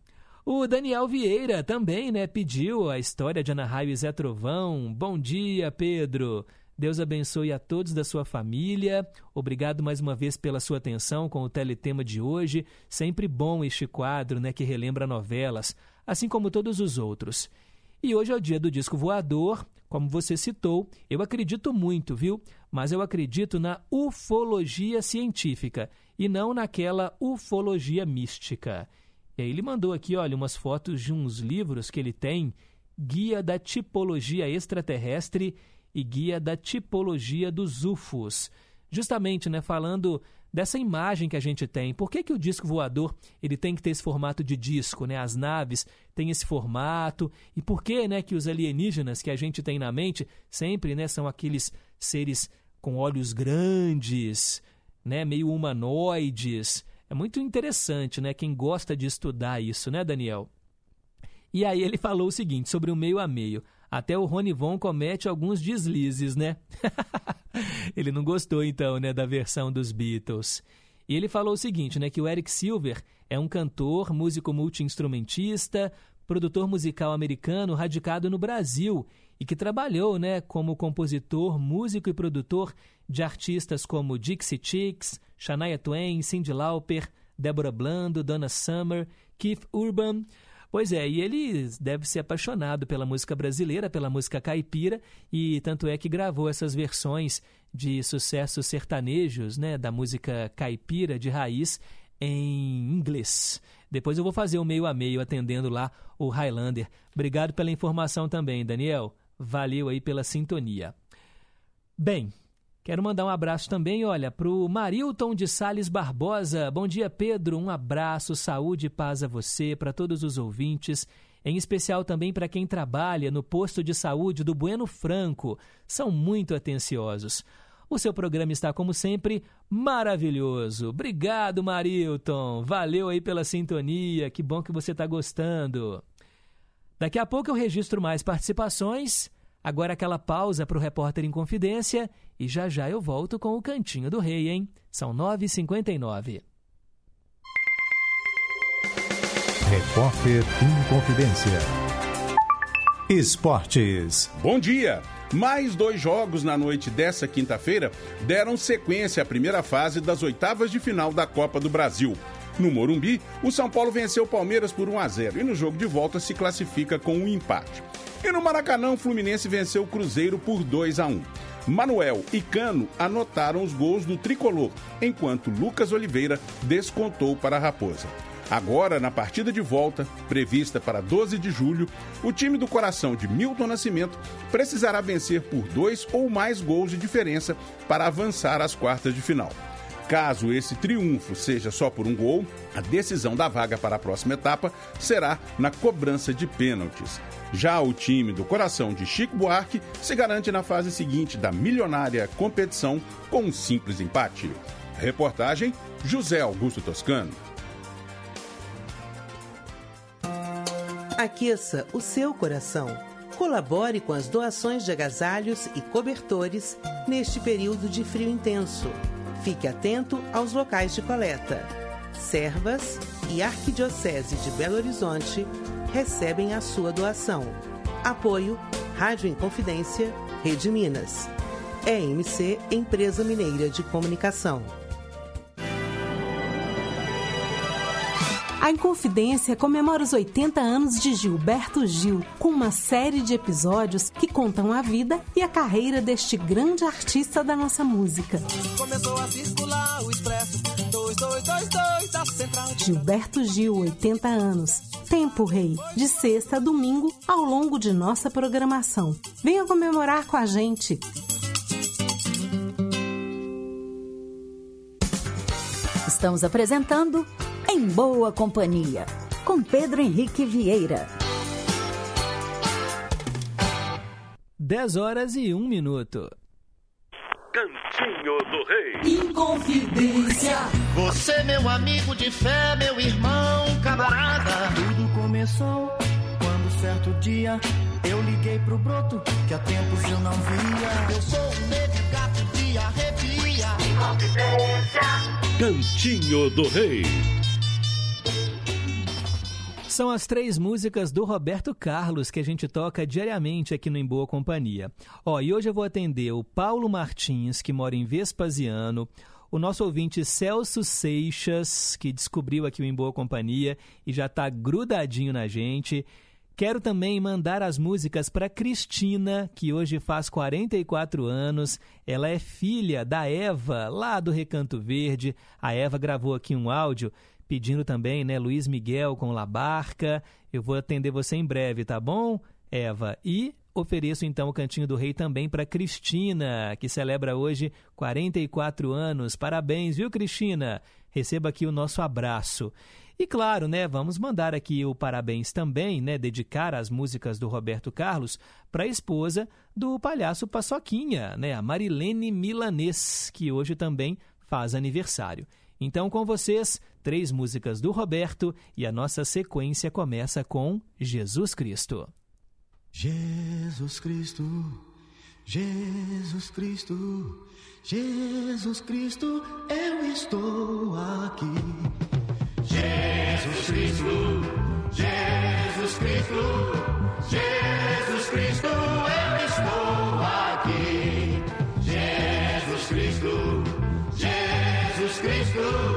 O Daniel Vieira também, né, pediu a história de Ana Raio e Zé Trovão. Bom dia, Pedro. Deus abençoe a todos da sua família. Obrigado mais uma vez pela sua atenção com o teletema de hoje. Sempre bom este quadro, né, que relembra novelas, assim como todos os outros. E hoje é o dia do disco voador, como você citou. Eu acredito muito, viu? Mas eu acredito na ufologia científica e não naquela ufologia mística. E aí ele mandou aqui, olha, umas fotos de uns livros que ele tem, Guia da Tipologia Extraterrestre e Guia da Tipologia dos UFOs. Justamente, né, falando dessa imagem que a gente tem. Por que, que o disco voador ele tem que ter esse formato de disco, né? As naves têm esse formato. E por que, né, que os alienígenas que a gente tem na mente sempre, né, são aqueles seres com olhos grandes, né, meio humanoides. É muito interessante, né? Quem gosta de estudar isso, né, Daniel? E aí ele falou o seguinte sobre o meio a meio. Até o Ronivon comete alguns deslizes, né? ele não gostou então, né, da versão dos Beatles. E ele falou o seguinte, né, que o Eric Silver é um cantor, músico multiinstrumentista, produtor musical americano radicado no Brasil e que trabalhou, né, como compositor, músico e produtor de artistas como Dixie Chicks, Shania Twain, Cyndi Lauper, Deborah Blando, Donna Summer, Keith Urban. Pois é, e ele deve ser apaixonado pela música brasileira, pela música caipira, e tanto é que gravou essas versões de sucessos sertanejos, né, da música caipira de raiz em inglês. Depois eu vou fazer o meio a meio atendendo lá o Highlander. Obrigado pela informação também, Daniel. Valeu aí pela sintonia. Bem, quero mandar um abraço também, olha, para o Marilton de Sales Barbosa. Bom dia, Pedro. Um abraço, saúde e paz a você, para todos os ouvintes, em especial também para quem trabalha no posto de saúde do Bueno Franco. São muito atenciosos. O seu programa está, como sempre, maravilhoso. Obrigado, Marilton. Valeu aí pela sintonia. Que bom que você está gostando. Daqui a pouco eu registro mais participações. Agora aquela pausa para o repórter em confidência e já já eu volto com o Cantinho do Rei, hein? São 9h59. Repórter em confidência. Esportes. Bom dia! Mais dois jogos na noite dessa quinta-feira deram sequência à primeira fase das oitavas de final da Copa do Brasil. No Morumbi, o São Paulo venceu o Palmeiras por 1 a 0 e no jogo de volta se classifica com um empate. E no Maracanã, o Fluminense venceu o Cruzeiro por 2 a 1. Manuel e Cano anotaram os gols do tricolor, enquanto Lucas Oliveira descontou para a Raposa. Agora, na partida de volta, prevista para 12 de julho, o time do coração de Milton Nascimento precisará vencer por dois ou mais gols de diferença para avançar às quartas de final. Caso esse triunfo seja só por um gol, a decisão da vaga para a próxima etapa será na cobrança de pênaltis. Já o time do coração de Chico Buarque se garante na fase seguinte da milionária competição com um simples empate. Reportagem José Augusto Toscano. Aqueça o seu coração. Colabore com as doações de agasalhos e cobertores neste período de frio intenso. Fique atento aos locais de coleta. Servas e Arquidiocese de Belo Horizonte recebem a sua doação. Apoio Rádio Inconfidência, Rede Minas. EMC Empresa Mineira de Comunicação. A Inconfidência comemora os 80 anos de Gilberto Gil, com uma série de episódios que contam a vida e a carreira deste grande artista da nossa música. Começou a circular o expresso 2222 da central. Gilberto Gil, 80 anos. Tempo Rei, de sexta a domingo, ao longo de nossa programação. Venha comemorar com a gente. Estamos apresentando Em Boa Companhia, com Pedro Henrique Vieira. 10 horas e 1 minuto. Cantinho do Rei. Inconfidência. Você, meu amigo de fé, meu irmão, camarada. Tudo começou quando certo dia eu liguei pro broto que há tempos eu não via. Eu sou um negro gato de arrepia. Inconfidência. Cantinho do Rei. São as três músicas do Roberto Carlos que a gente toca diariamente aqui no Em Boa Companhia. Ó, e hoje eu vou atender o Paulo Martins, que mora em Vespasiano, o nosso ouvinte Celso Seixas, que descobriu aqui o Em Boa Companhia e já está grudadinho na gente. Quero também mandar as músicas para Cristina, que hoje faz 44 anos. Ela é filha da Eva, lá do Recanto Verde. A Eva gravou aqui um áudio pedindo também, né, Luiz Miguel com La Barca. Eu vou atender você em breve, tá bom, Eva? E ofereço então o Cantinho do Rei também para Cristina, que celebra hoje 44 anos. Parabéns, viu, Cristina? Receba aqui o nosso abraço. E claro, né, vamos mandar aqui o parabéns também, né, dedicar as músicas do Roberto Carlos para a esposa do palhaço Paçoquinha, né, a Marilene Milanês, que hoje também faz aniversário. Então, com vocês, três músicas do Roberto e a nossa sequência começa com Jesus Cristo. Jesus Cristo, Jesus Cristo, Jesus Cristo, eu estou aqui. Jesus Cristo, Jesus Cristo, Jesus Cristo, eu estou aqui. Jesus Cristo, Jesus Cristo,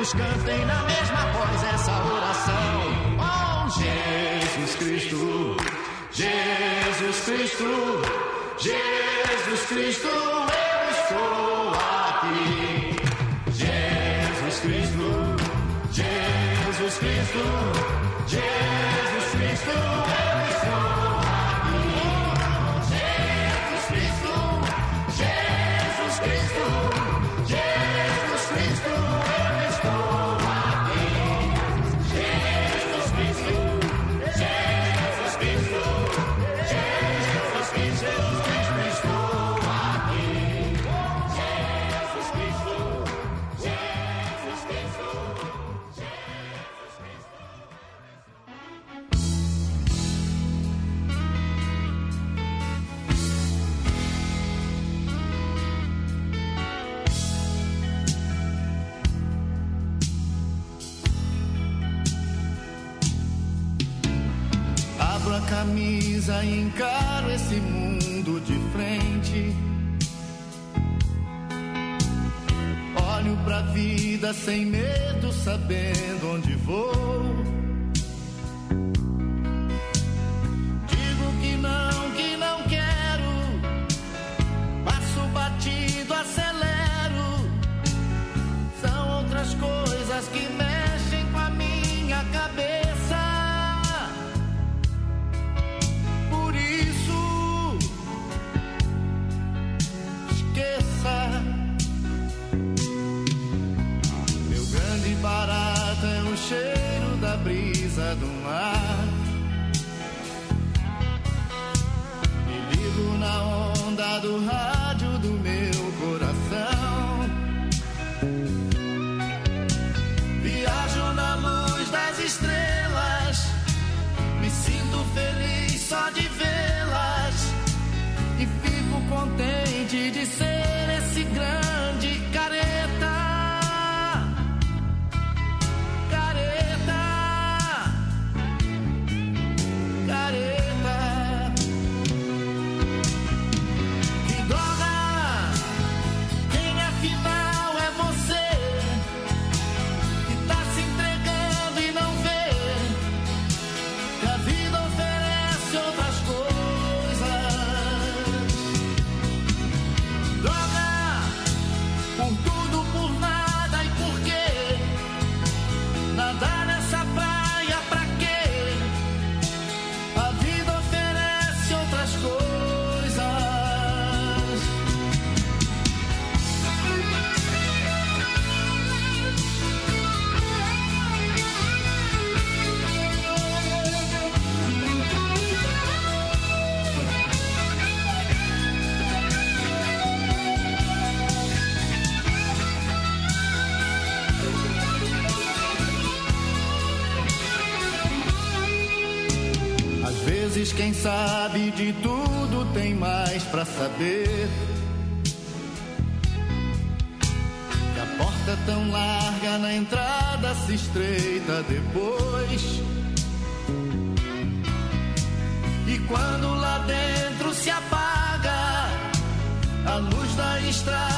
Todos cantem na mesma voz essa oração. Oh, Jesus Cristo, Jesus Cristo, Jesus Cristo, eu estou aqui. Jesus Cristo, Jesus Cristo, Jesus Cristo, eu e encaro esse mundo de frente. Olho pra vida sem medo, sabendo onde vou. Digo que não, que não quero. Passo batido, acelero. São outras coisas que brisa do mar. Me ligo na onda do rádio do meu coração. Viajo na luz das estrelas. Me sinto feliz só de vê-las. E fico contente de ser sabe de tudo tem mais pra saber. Que a porta tão larga na entrada se estreita depois. E quando lá dentro se apaga a luz da estrada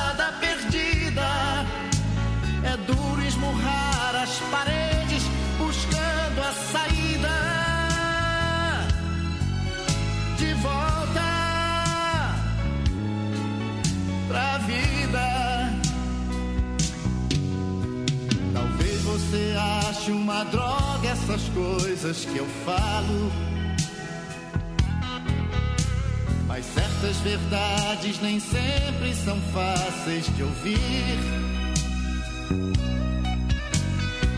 uma droga essas coisas que eu falo. Mas certas verdades nem sempre são fáceis de ouvir.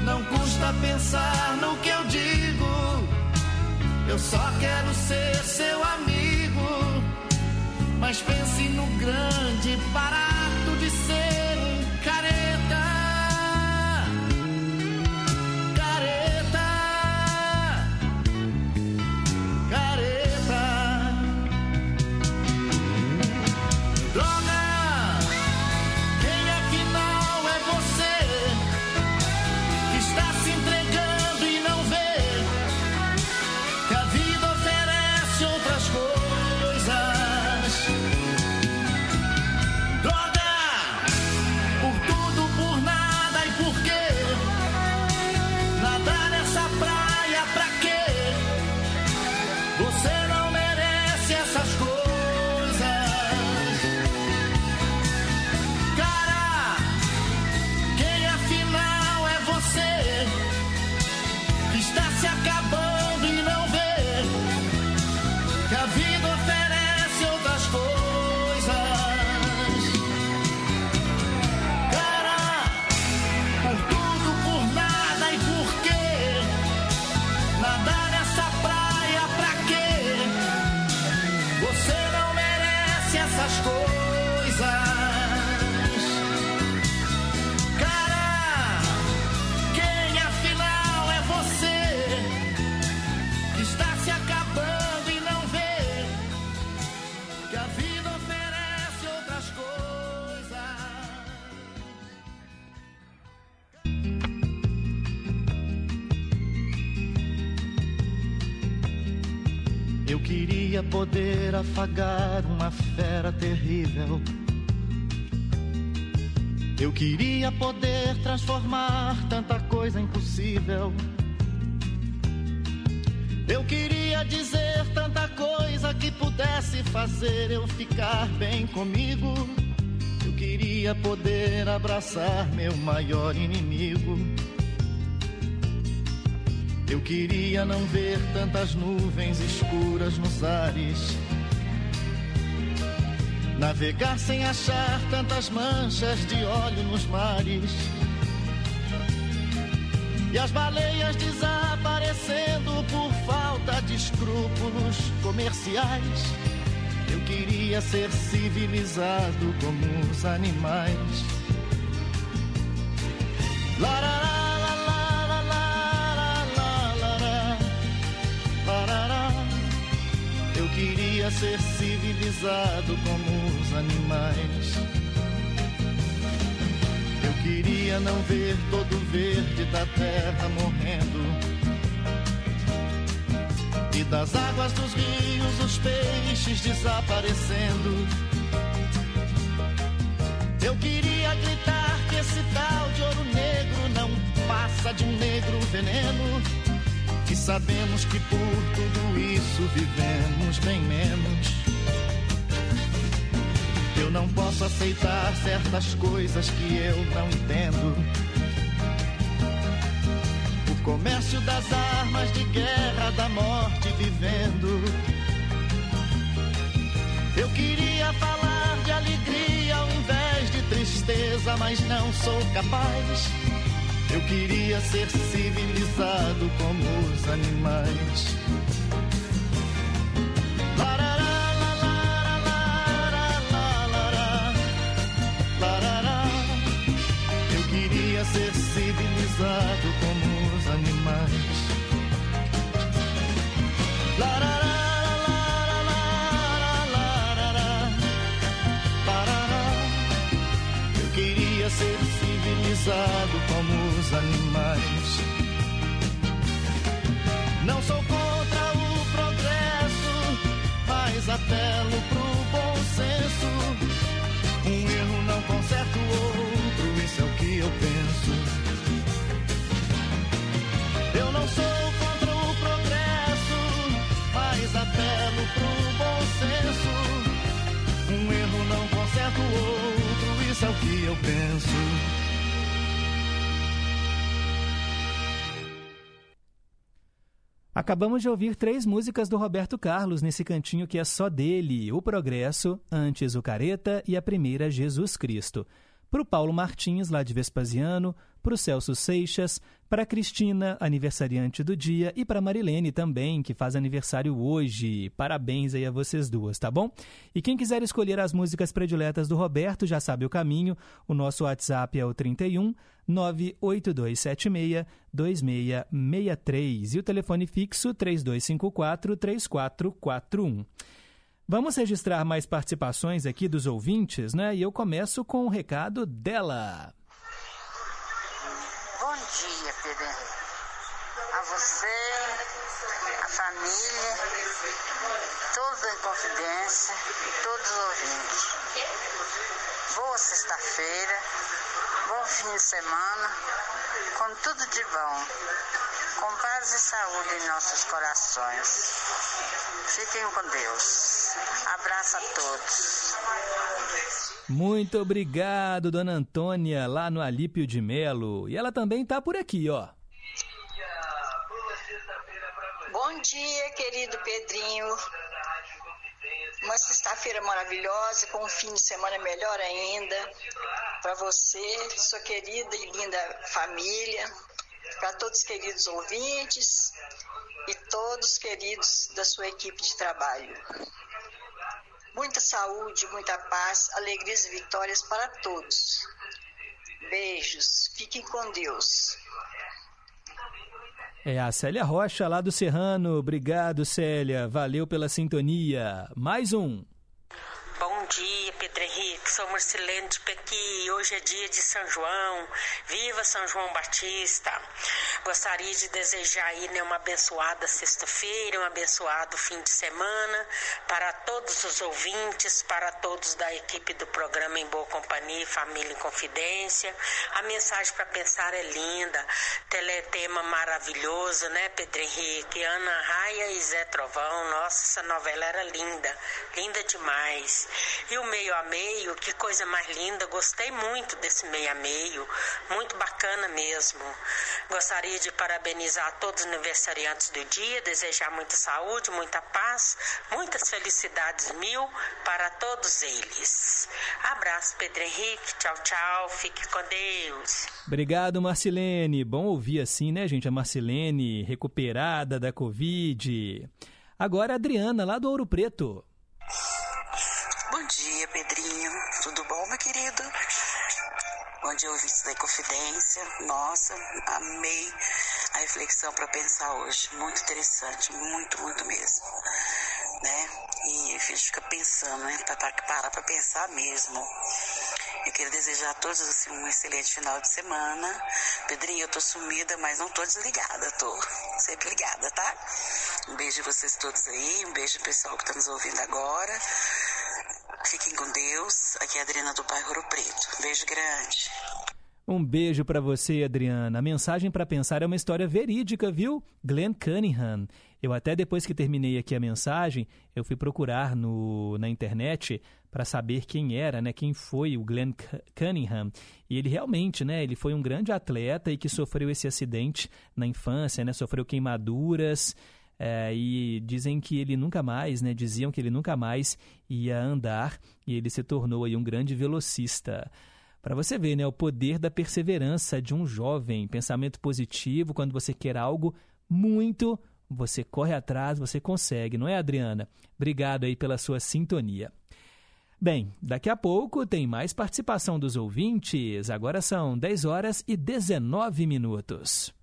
Não custa pensar no que eu digo. Eu só quero ser seu amigo. Mas pense no grande barato poder afagar uma fera terrível. Eu queria poder transformar tanta coisa impossível. Eu queria dizer tanta coisa que pudesse fazer eu ficar bem comigo. Eu queria poder abraçar meu maior inimigo. Eu queria não ver tantas nuvens escuras nos ares. Navegar sem achar tantas manchas de óleo nos mares. E as baleias desaparecendo por falta de escrúpulos comerciais. Eu queria ser civilizado como os animais. Larará, queria ser civilizado como os animais. Eu queria não ver todo o verde da terra morrendo. E das águas dos rios os peixes desaparecendo. Eu queria gritar que esse tal de ouro negro não passa de um negro veneno. E sabemos que por tudo isso vivemos bem menos. Eu não posso aceitar certas coisas que eu não entendo. O comércio das armas de guerra, da morte vivendo. Eu queria falar de alegria ao invés de tristeza, mas não sou capaz. Eu queria ser civilizado como os animais. Eu queria ser civilizado como os animais. Eu queria ser civilizado como animais. Não sou contra o progresso, mas apelo pro bom senso. Um erro não conserta o outro, isso é o que eu penso. Eu não sou contra o progresso, mas apelo pro bom senso. Um erro não conserta o outro, isso é o que eu penso. Acabamos de ouvir três músicas do Roberto Carlos nesse cantinho que é só dele: O Progresso, Antes o Careta e a primeira Jesus Cristo. Para o Paulo Martins, lá de Vespasiano, para o Celso Seixas, para a Cristina, aniversariante do dia, e para a Marilene também, que faz aniversário hoje. Parabéns aí a vocês duas, tá bom? E quem quiser escolher as músicas prediletas do Roberto já sabe o caminho. O nosso WhatsApp é o 31 98276 2663 e o telefone fixo 3254 3441. Vamos registrar mais participações aqui dos ouvintes, né? E eu começo com o recado dela. Bom dia, Pedro. A você, a família, todos em confidência todos os ouvintes. Boa sexta-feira, bom fim de semana, com tudo de bom, com paz e saúde em nossos corações. Fiquem com Deus. Abraço a todos. Muito obrigado, dona Antônia, lá no Alípio de Melo. E ela também tá por aqui, ó. Bom dia, querido Pedrinho. Uma sexta-feira maravilhosa, com um fim de semana melhor ainda. Para você, sua querida e linda família, para todos os queridos ouvintes e todos queridos da sua equipe de trabalho. Muita saúde, muita paz, alegrias e vitórias para todos. Beijos, fiquem com Deus. É a Célia Rocha, lá do Serrano. Obrigado, Célia. Valeu pela sintonia. Mais um. Bom dia, Pedro Henrique. Sou Marcelene de Pequi. Hoje é dia de São João. Viva São João Batista. Gostaria de desejar aí né, uma abençoada sexta-feira, um abençoado fim de semana para todos os ouvintes, para todos da equipe do programa Em Boa Companhia, Família em Confidência. A mensagem para pensar é linda. Teletema maravilhoso, né, Pedro Henrique? Ana Raia e Zé Trovão. Nossa, essa novela era linda. Linda demais. E o meio a meio, que coisa mais linda. Gostei muito desse meio a meio. Muito bacana mesmo. Gostaria de parabenizar todos os aniversariantes do dia, desejar muita saúde, muita paz, muitas felicidades mil para todos eles. Abraço, Pedro Henrique. Tchau, tchau. Fique com Deus. Obrigado, Marcilene. Bom ouvir assim, né, gente? A Marcilene recuperada da Covid. Agora a Adriana, lá do Ouro Preto. Bom dia, Pedrinho. Tudo bom, meu querido? Bom dia, ouvintes da Confidência. Nossa, amei a reflexão para pensar hoje. Muito interessante, muito, muito mesmo. Né? E a gente fica pensando, né? Pra parar para pensar mesmo. Eu quero desejar a todos assim, um excelente final de semana. Pedrinho, eu tô sumida, mas não tô desligada, tô sempre ligada, tá? Um beijo a vocês todos aí, um beijo pro pessoal que tá nos ouvindo agora. Fiquem com Deus. Aqui é a Adriana do bairro Ouro Preto. Beijo grande. Um beijo para você, Adriana. A mensagem para pensar é uma história verídica, viu? Glenn Cunningham. Eu até depois que terminei aqui a mensagem, eu fui procurar no, na internet para saber quem era, né? Quem foi o Glenn Cunningham. E ele realmente, né? Ele foi um grande atleta e que sofreu esse acidente na infância, né? Sofreu queimaduras. É, e dizem que ele nunca mais, né? Diziam que ele nunca mais ia andar e ele se tornou aí um grande velocista. Para você ver, né, o poder da perseverança de um jovem, pensamento positivo, quando você quer algo muito, você corre atrás, você consegue, não é, Adriana? Obrigado aí pela sua sintonia. Bem, daqui a pouco tem mais participação dos ouvintes. Agora são 10 horas e 19 minutos.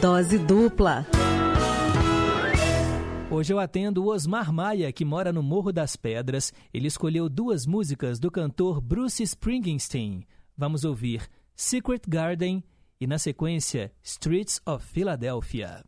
Dose dupla. Hoje eu atendo o Osmar Maia, que mora no Morro das Pedras. Ele escolheu duas músicas do cantor Bruce Springsteen. vamos ouvir Secret Garden e, na sequência, Streets of Philadelphia.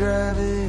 To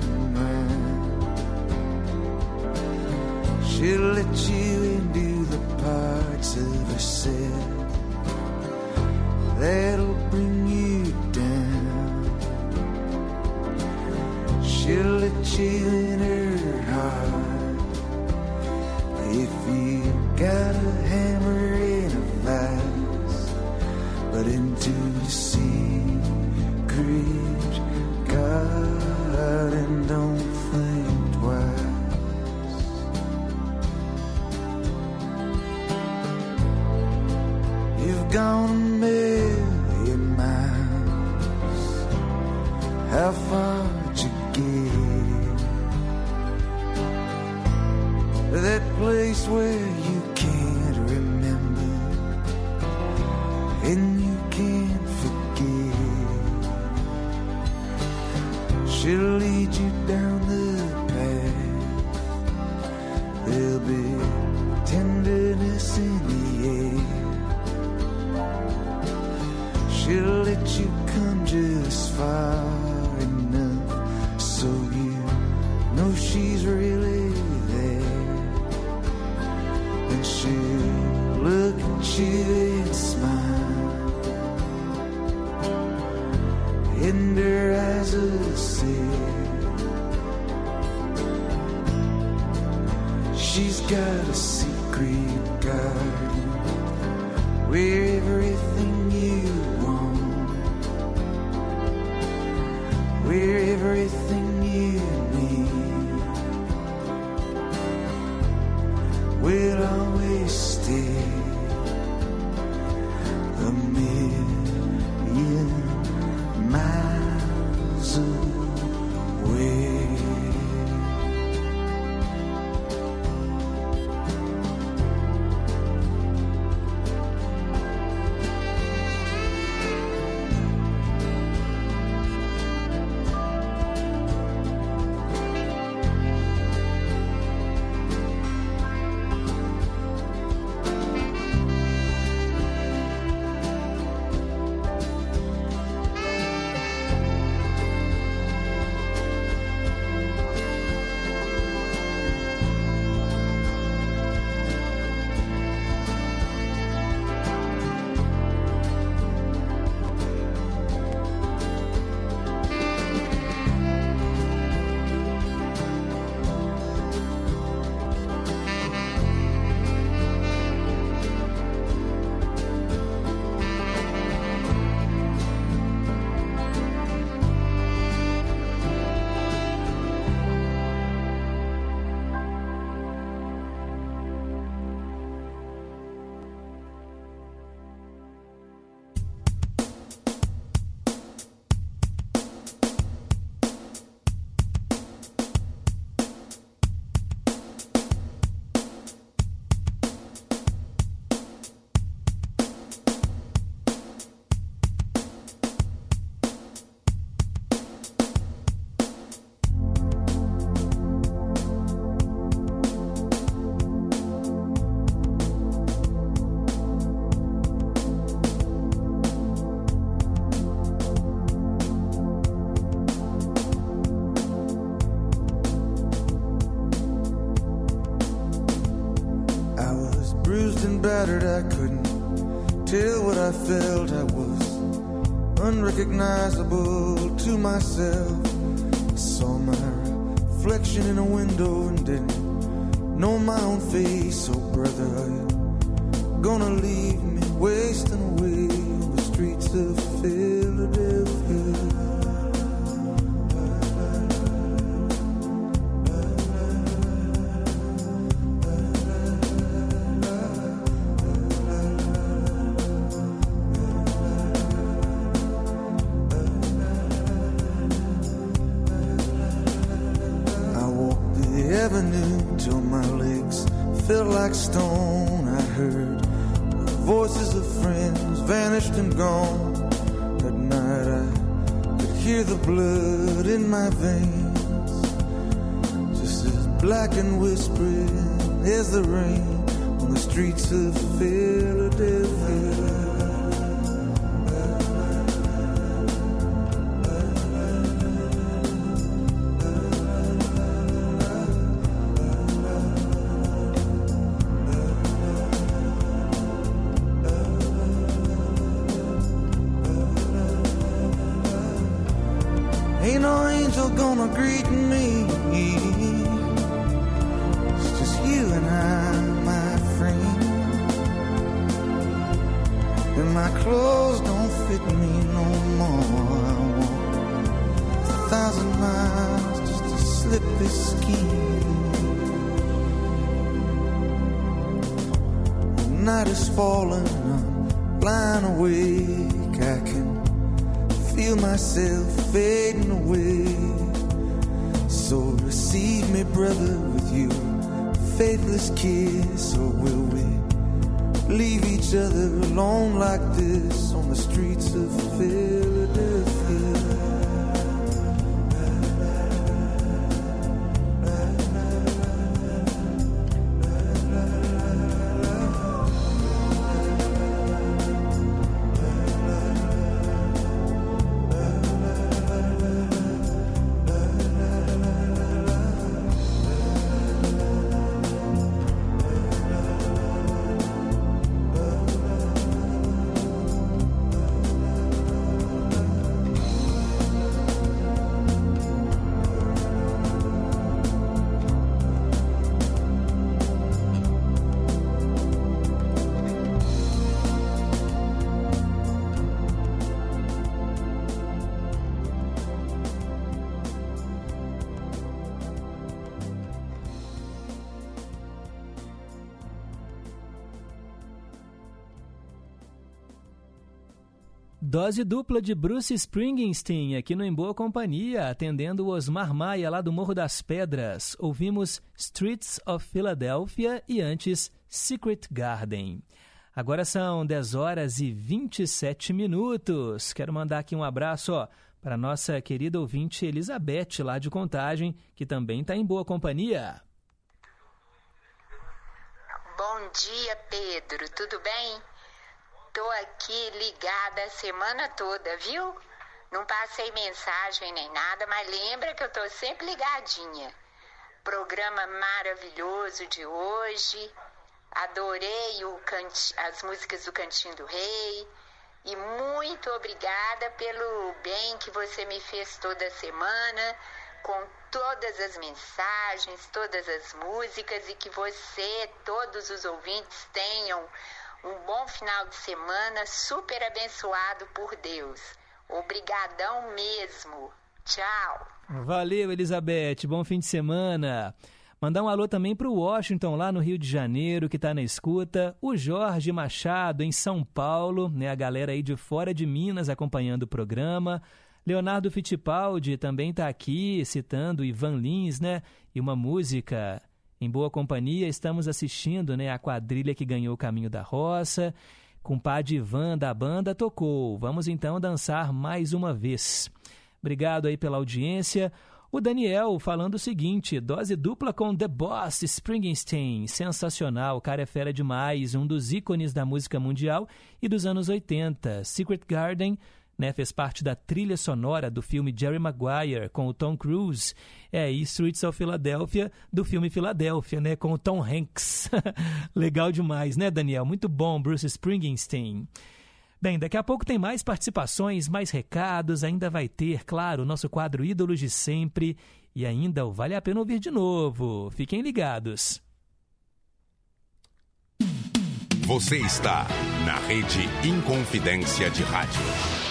Dose dupla de Bruce Springsteen aqui no Em Boa Companhia, atendendo o Osmar Maia lá do Morro das Pedras. Ouvimos Streets of Philadelphia e antes Secret Garden. Agora são 10 horas e 27 minutos. Quero mandar aqui um abraço para nossa querida ouvinte Elizabeth, lá de Contagem, que também está em boa companhia. Bom dia, Pedro. Tudo bem? Tô aqui ligada a semana toda, viu? Não passei mensagem nem nada, mas lembra que eu tô sempre ligadinha. Programa maravilhoso de hoje. Adorei o canti- as músicas do Cantinho do Rei. E muito obrigada pelo bem que você me fez toda semana, com todas as mensagens, todas as músicas, e que você, todos os ouvintes, tenham um bom final de semana, super abençoado por Deus. Obrigadão mesmo. Tchau. Valeu, Elizabeth. Bom fim de semana. Mandar um alô também para o Washington, lá no Rio de Janeiro, que está na escuta. O Jorge Machado, em São Paulo, né? A galera aí de fora de Minas acompanhando o programa. Leonardo Fittipaldi também está aqui, citando Ivan Lins, né? E uma música em boa companhia. Estamos assistindo, né? A quadrilha que ganhou o Caminho da Roça. Compadre Ivan da banda tocou. Vamos então dançar mais uma vez. Obrigado aí pela audiência. O Daniel falando o seguinte: dose dupla com The Boss Springsteen. Sensacional, o cara é fera demais, um dos ícones da música mundial e dos anos 80. Secret Garden né? Fez parte da trilha sonora do filme Jerry Maguire com o Tom Cruise. É, e Streets of Philadelphia do filme Filadélfia, né? Com o Tom Hanks. Legal demais, né, Daniel? Muito bom, Bruce Springsteen. Bem, daqui a pouco tem mais participações, mais recados, ainda vai ter, claro, o nosso quadro Ídolos de Sempre e ainda o Vale a Pena Ouvir de Novo. Fiquem ligados. Você está na rede Inconfidência de Rádio.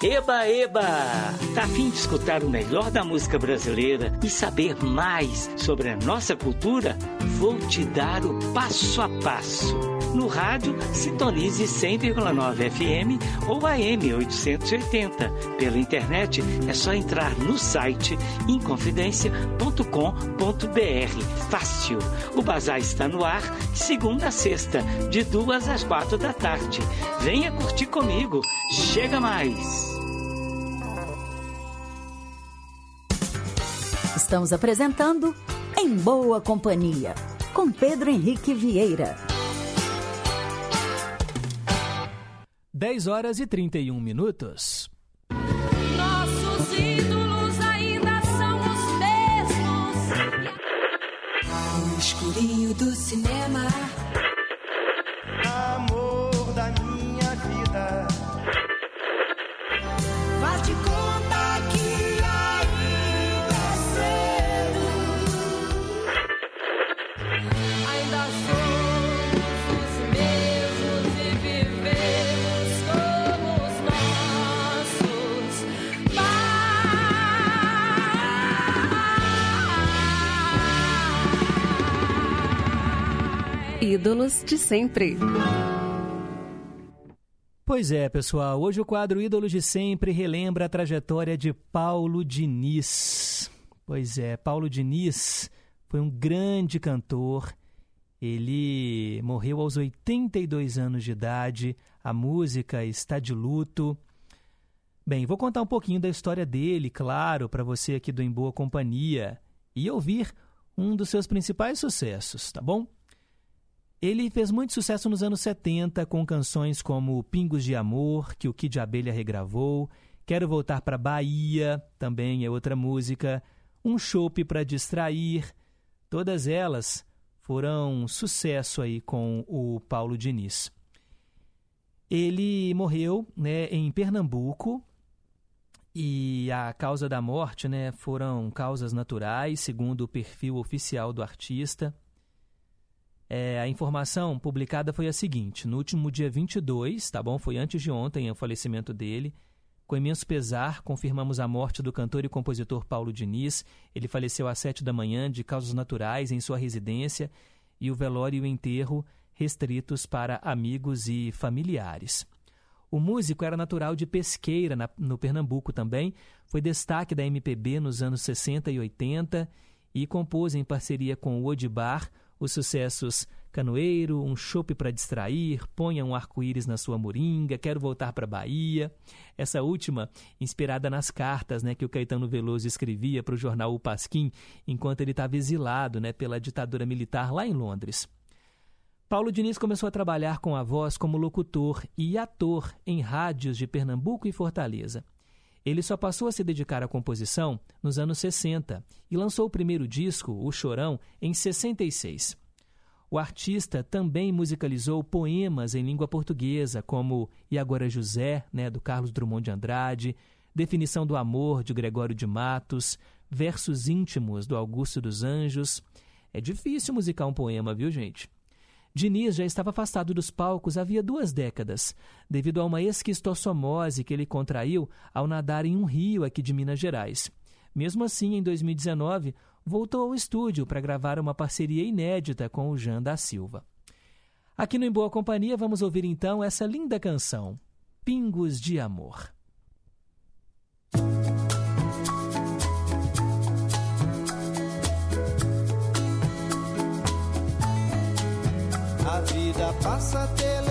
Eba, eba! Tá afim de escutar o melhor da música brasileira e saber mais sobre a nossa cultura? Vou te dar o passo a passo. No rádio, sintonize 100,9 FM ou AM 880. Pela internet, é só entrar no site inconfidencia.com.br. Fácil. O bazar está no ar, segunda a sexta, de duas às quatro da tarde. Venha curtir comigo. Chega mais! Estamos apresentando Em Boa Companhia, com Pedro Henrique Vieira. 10 horas e 31 minutos. Nossos ídolos ainda são os mesmos. No escurinho do cinema. Ídolos de sempre. Pois é, pessoal. Hoje o quadro Ídolos de Sempre relembra a trajetória de Paulo Diniz. Pois é, Paulo Diniz foi um grande cantor. Ele morreu aos 82 anos de idade. A música está de luto. Bem, vou contar um pouquinho da história dele, claro, para você aqui do Em Boa Companhia e ouvir um dos seus principais sucessos, tá bom? Ele fez muito sucesso nos anos 70 com canções como Pingos de Amor, que o Kid Abelha regravou, Quero Voltar para Bahia, também é outra música, Um Chope para Distrair. Todas elas foram sucesso aí com o Paulo Diniz. Ele morreu né, em Pernambuco e a causa da morte né, foram causas naturais, segundo o perfil oficial do artista. É, a informação publicada foi a seguinte: no último dia 22, tá bom? Foi antes de ontem o falecimento dele. Com imenso pesar, confirmamos a morte do cantor e compositor Paulo Diniz. Ele faleceu às sete da manhã de causas naturais em sua residência e o velório e o enterro restritos para amigos e familiares. O músico era natural de Pesqueira, na, no Pernambuco também, foi destaque da MPB nos anos 60 e 80 e compôs em parceria com o Odibar os sucessos Canoeiro, Um Chope para Distrair, Ponha um Arco-Íris na Sua Moringa, Quero Voltar para Bahia. Essa última, inspirada nas cartas né, que o Caetano Veloso escrevia para o jornal O Pasquim, enquanto ele estava exilado né, pela ditadura militar lá em Londres. Paulo Diniz começou a trabalhar com a voz como locutor e ator em rádios de Pernambuco e Fortaleza. Ele só passou a se dedicar à composição nos anos 60 e lançou o primeiro disco, O Chorão, em 66. O artista também musicalizou poemas em língua portuguesa, como E Agora José, né, do Carlos Drummond de Andrade, Definição do Amor, de Gregório de Matos, Versos Íntimos, do Augusto dos Anjos, É difícil musicar um poema, viu, gente? Diniz já estava afastado dos palcos havia duas décadas, devido a uma esquistossomose que ele contraiu ao nadar em um rio aqui de Minas Gerais. Mesmo assim, em 2019, voltou ao estúdio para gravar uma parceria inédita com o Jean da Silva. Aqui no Em Boa Companhia, vamos ouvir então essa linda canção, Pingos de Amor. A vida passa telefono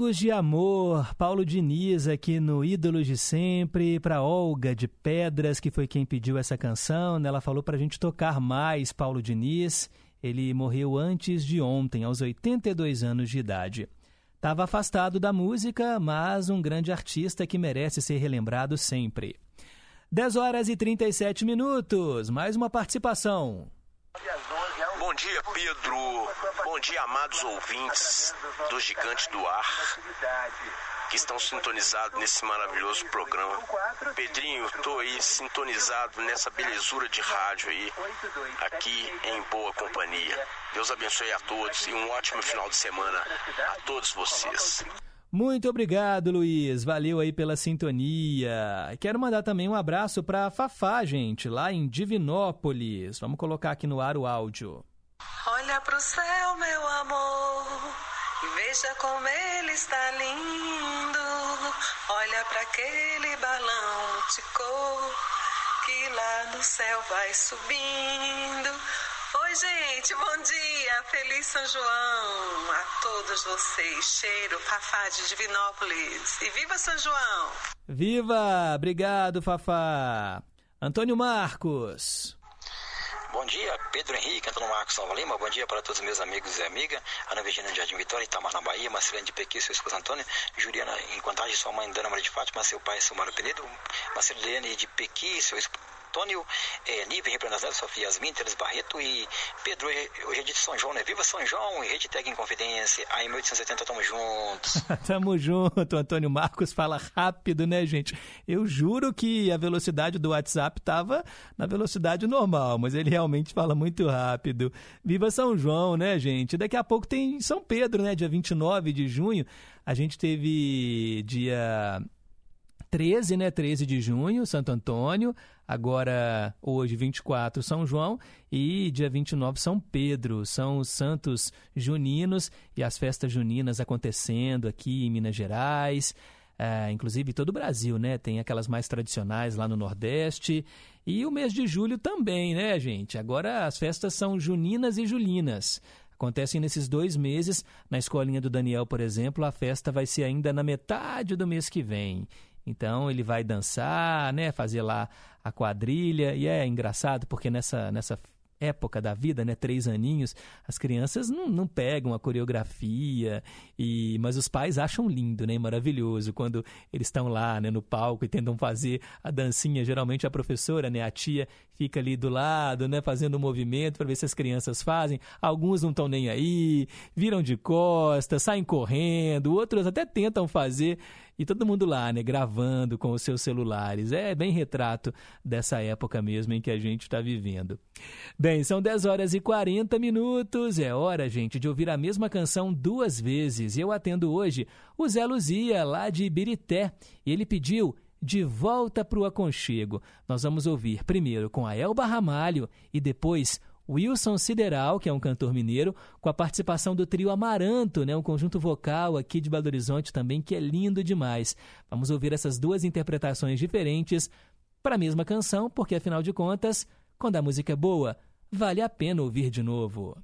Pingos de Amor, Paulo Diniz aqui no Ídolos de Sempre, para Olga de Pedras, que foi quem pediu essa canção. né? Ela falou para a gente tocar mais Paulo Diniz. Ele morreu antes de ontem, aos 82 anos de idade. Estava afastado da música, mas um grande artista que merece ser relembrado sempre. 10 horas e 37 minutos, mais uma participação. Dia, Pedro. Bom dia, amados ouvintes do Gigante do Ar que estão sintonizados nesse maravilhoso programa. Pedrinho, tô aí sintonizado nessa belezura de rádio aí, aqui em boa companhia. Deus abençoe a todos e um ótimo final de semana a todos vocês. Muito obrigado, Luiz. Valeu aí pela sintonia. Quero mandar também um abraço para Fafá, gente, lá em Divinópolis. Vamos colocar aqui no ar o áudio. Olha pro céu, meu amor, e veja como ele está lindo. Olha para aquele balão multicolor que lá no céu vai subindo. Oi, gente, bom dia, feliz São João a todos vocês. Cheiro, Fafá de Divinópolis. E viva São João! Viva! Obrigado, Fafá. Antônio Marcos. Bom dia, Pedro Henrique, Antônio Marcos Salva Lima. Bom dia para todos os meus amigos e amigas. Ana Virginia de Jardim Vitória, Itamar na Bahia, Marcelene de Pequi, seu esposo Antônio, Juliana em Contagem, sua mãe Dana Maria de Fátima, seu pai Silmaro Penedo, Marcelo Leane de Pequi, seu esposo Antônio, é, Nível, Rio Grande Sofia Yasmin, Teres Barreto e Pedro, hoje é de São João, né? Viva São João Rede Tag em Confidência. Aí, 1880, tamo juntos. Tamo junto, Antônio Marcos fala rápido, né, gente? Eu juro que a velocidade do WhatsApp tava na velocidade normal, mas ele realmente fala muito rápido. Viva São João, né, gente? Daqui a pouco tem São Pedro, né? Dia 29 de junho. A gente teve dia 13, né? 13 de junho, Santo Antônio. Agora, hoje, 24, São João. E dia 29, São Pedro. São os santos juninos e as festas juninas acontecendo aqui em Minas Gerais. É, inclusive todo o Brasil, né? Tem aquelas mais tradicionais lá no Nordeste. E o mês de julho também, né, gente? Agora as festas são juninas e julinas. Acontecem nesses dois meses. Na escolinha do Daniel, por exemplo, a festa vai ser ainda na metade do mês que vem. Então ele vai dançar, né, fazer lá a quadrilha e é engraçado porque nessa nessa época da vida, né, três aninhos, as crianças não, não pegam a coreografia, e mas os pais acham lindo, né, maravilhoso quando eles estão lá, né, no palco e tentam fazer a dancinha. Geralmente a professora, né, a tia fica ali do lado, né, fazendo o um movimento para ver se as crianças fazem. Alguns não estão nem aí, viram de costas, saem correndo, outros até tentam fazer e todo mundo lá, né, gravando com os seus celulares. É bem retrato dessa época mesmo em que a gente está vivendo. Bem, são 10 horas e 40 minutos. É hora, gente, de ouvir a mesma canção duas vezes. Eu atendo hoje o Zé Luzia, lá de Ibirité. Ele pediu de volta para o aconchego. Nós vamos ouvir primeiro com a Elba Ramalho e depois Wilson Sideral, que é um cantor mineiro, com a participação do trio Amaranto, né, um conjunto vocal aqui de Belo Horizonte também, que é lindo demais. Vamos ouvir essas duas interpretações diferentes para a mesma canção, porque afinal de contas, quando a música é boa, vale a pena ouvir de novo.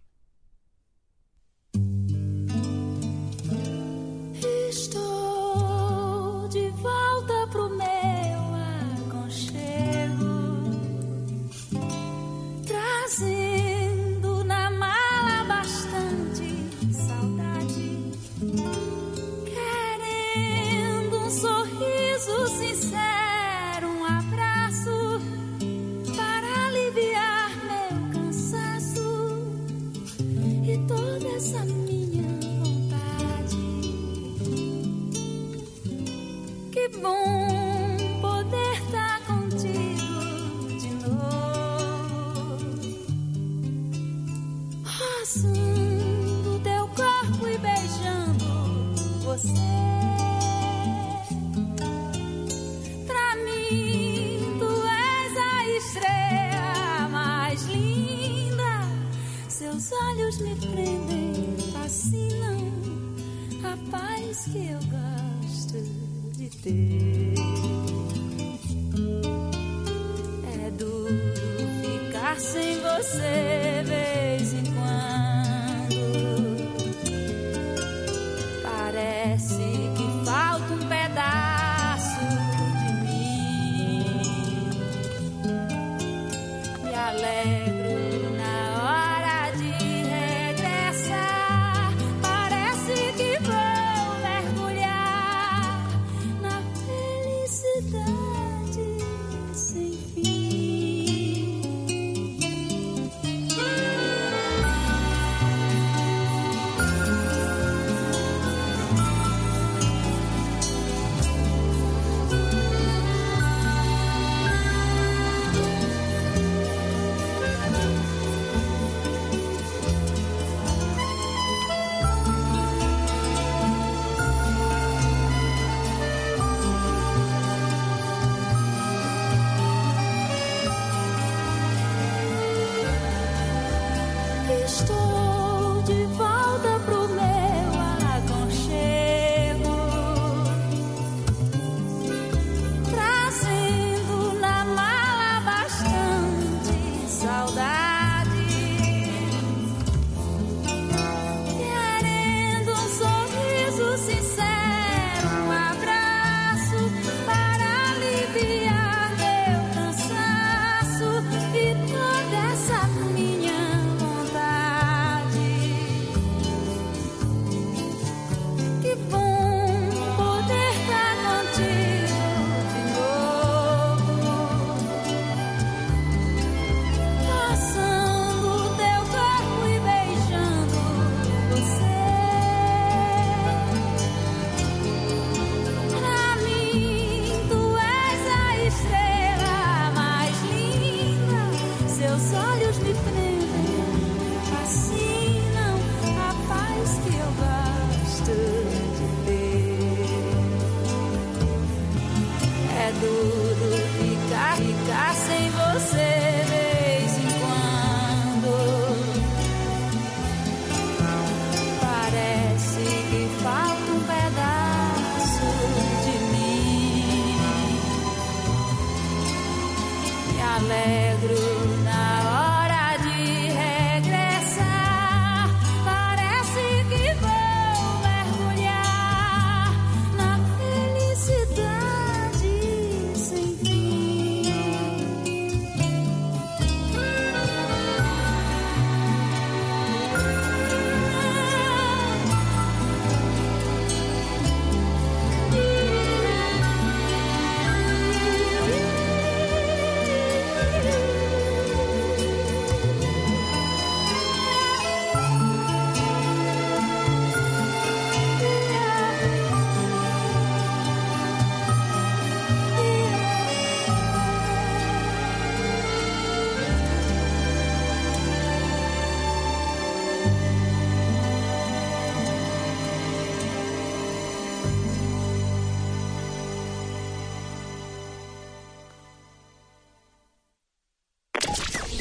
Olhos me prendem, fascinam a paz que eu gosto de ter. É duro ficar sem você vez em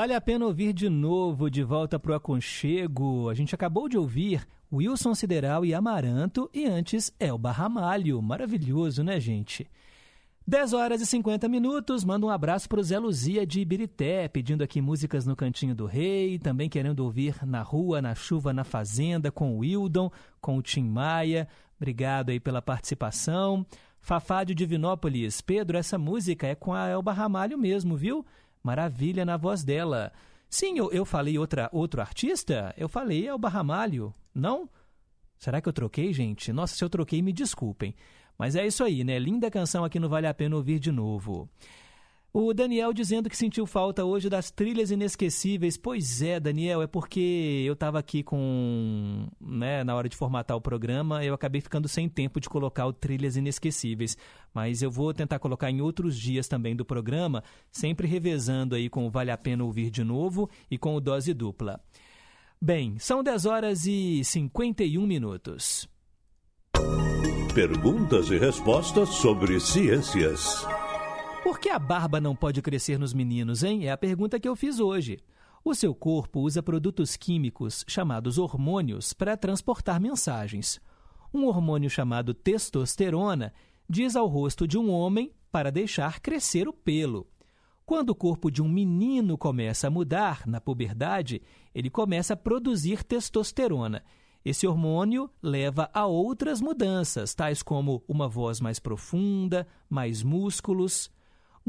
Vale a pena ouvir de novo, de volta pro aconchego. A gente acabou de ouvir Wilson Sideral e Amaranto e antes Elba Ramalho. Maravilhoso, né, gente? 10 horas e 50 minutos. Manda um abraço pro Zé Luzia de Ibirité, pedindo aqui músicas no Cantinho do Rei, também querendo ouvir Na Rua, Na Chuva, Na Fazenda, com o Wildon, com o Tim Maia. Obrigado aí pela participação. Fafá de Divinópolis. Pedro, essa música é com a Elba Ramalho mesmo, viu? Maravilha na voz dela. Sim, eu, eu falei outra, outro artista? Eu falei Elba Ramalho. Não? Será que eu troquei, gente? Nossa, se eu troquei, me desculpem. Mas é isso aí, né? Linda canção aqui no Vale a Pena Ouvir de Novo. O Daniel dizendo que sentiu falta hoje das trilhas inesquecíveis. Pois é, Daniel, é porque eu estava aqui com. Né, na hora de formatar o programa, eu acabei ficando sem tempo de colocar o trilhas inesquecíveis. Mas eu vou tentar colocar em outros dias também do programa, sempre revezando aí com o Vale a Pena Ouvir de Novo e com o Dose Dupla. Bem, são 10 horas e 51 minutos. Perguntas e respostas sobre ciências. Por que a barba não pode crescer nos meninos, hein? É a pergunta que eu fiz hoje. O seu corpo usa produtos químicos chamados hormônios para transportar mensagens. Um hormônio chamado testosterona diz ao rosto de um homem para deixar crescer o pelo. Quando o corpo de um menino começa a mudar, na puberdade, ele começa a produzir testosterona. Esse hormônio leva a outras mudanças, tais como uma voz mais profunda, mais músculos.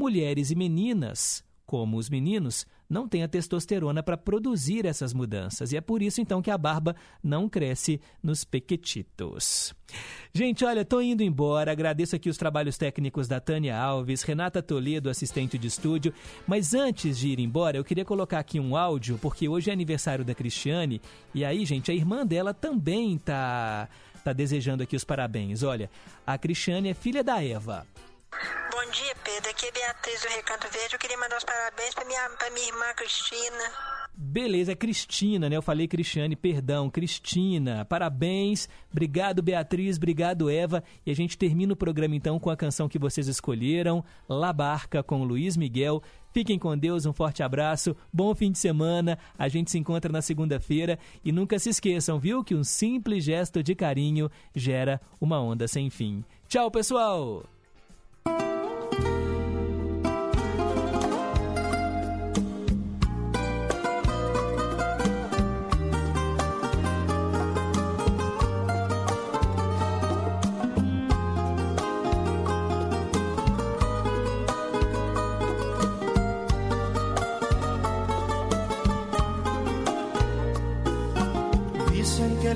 Mulheres e meninas, como os meninos, não têm a testosterona para produzir essas mudanças. E é por isso, então, que a barba não cresce nos pequetitos. Gente, olha, tô indo embora. Agradeço aqui os trabalhos técnicos da Tânia Alves, Renata Toledo, assistente de estúdio. Mas antes de ir embora, eu queria colocar aqui um áudio, porque hoje é aniversário da Cristiane. E aí, gente, a irmã dela também tá, tá desejando aqui os parabéns. Olha, a Cristiane é filha da Eva. Bom dia, Pedro. Aqui é Beatriz do Recanto Verde. Eu queria mandar os parabéns para minha, minha irmã Cristina. Beleza, é Cristina, né? Eu falei Cristiane, perdão, Cristina. Parabéns. Obrigado, Beatriz. Obrigado, Eva. E a gente termina o programa então com a canção que vocês escolheram, La Barca, com Luiz Miguel. Fiquem com Deus, um forte abraço, bom fim de semana. A gente se encontra na segunda-feira e nunca se esqueçam, viu, que um simples gesto de carinho gera uma onda sem fim. Tchau, pessoal!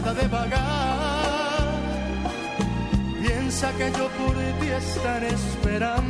de vagar, piensa que yo por ti estaré esperando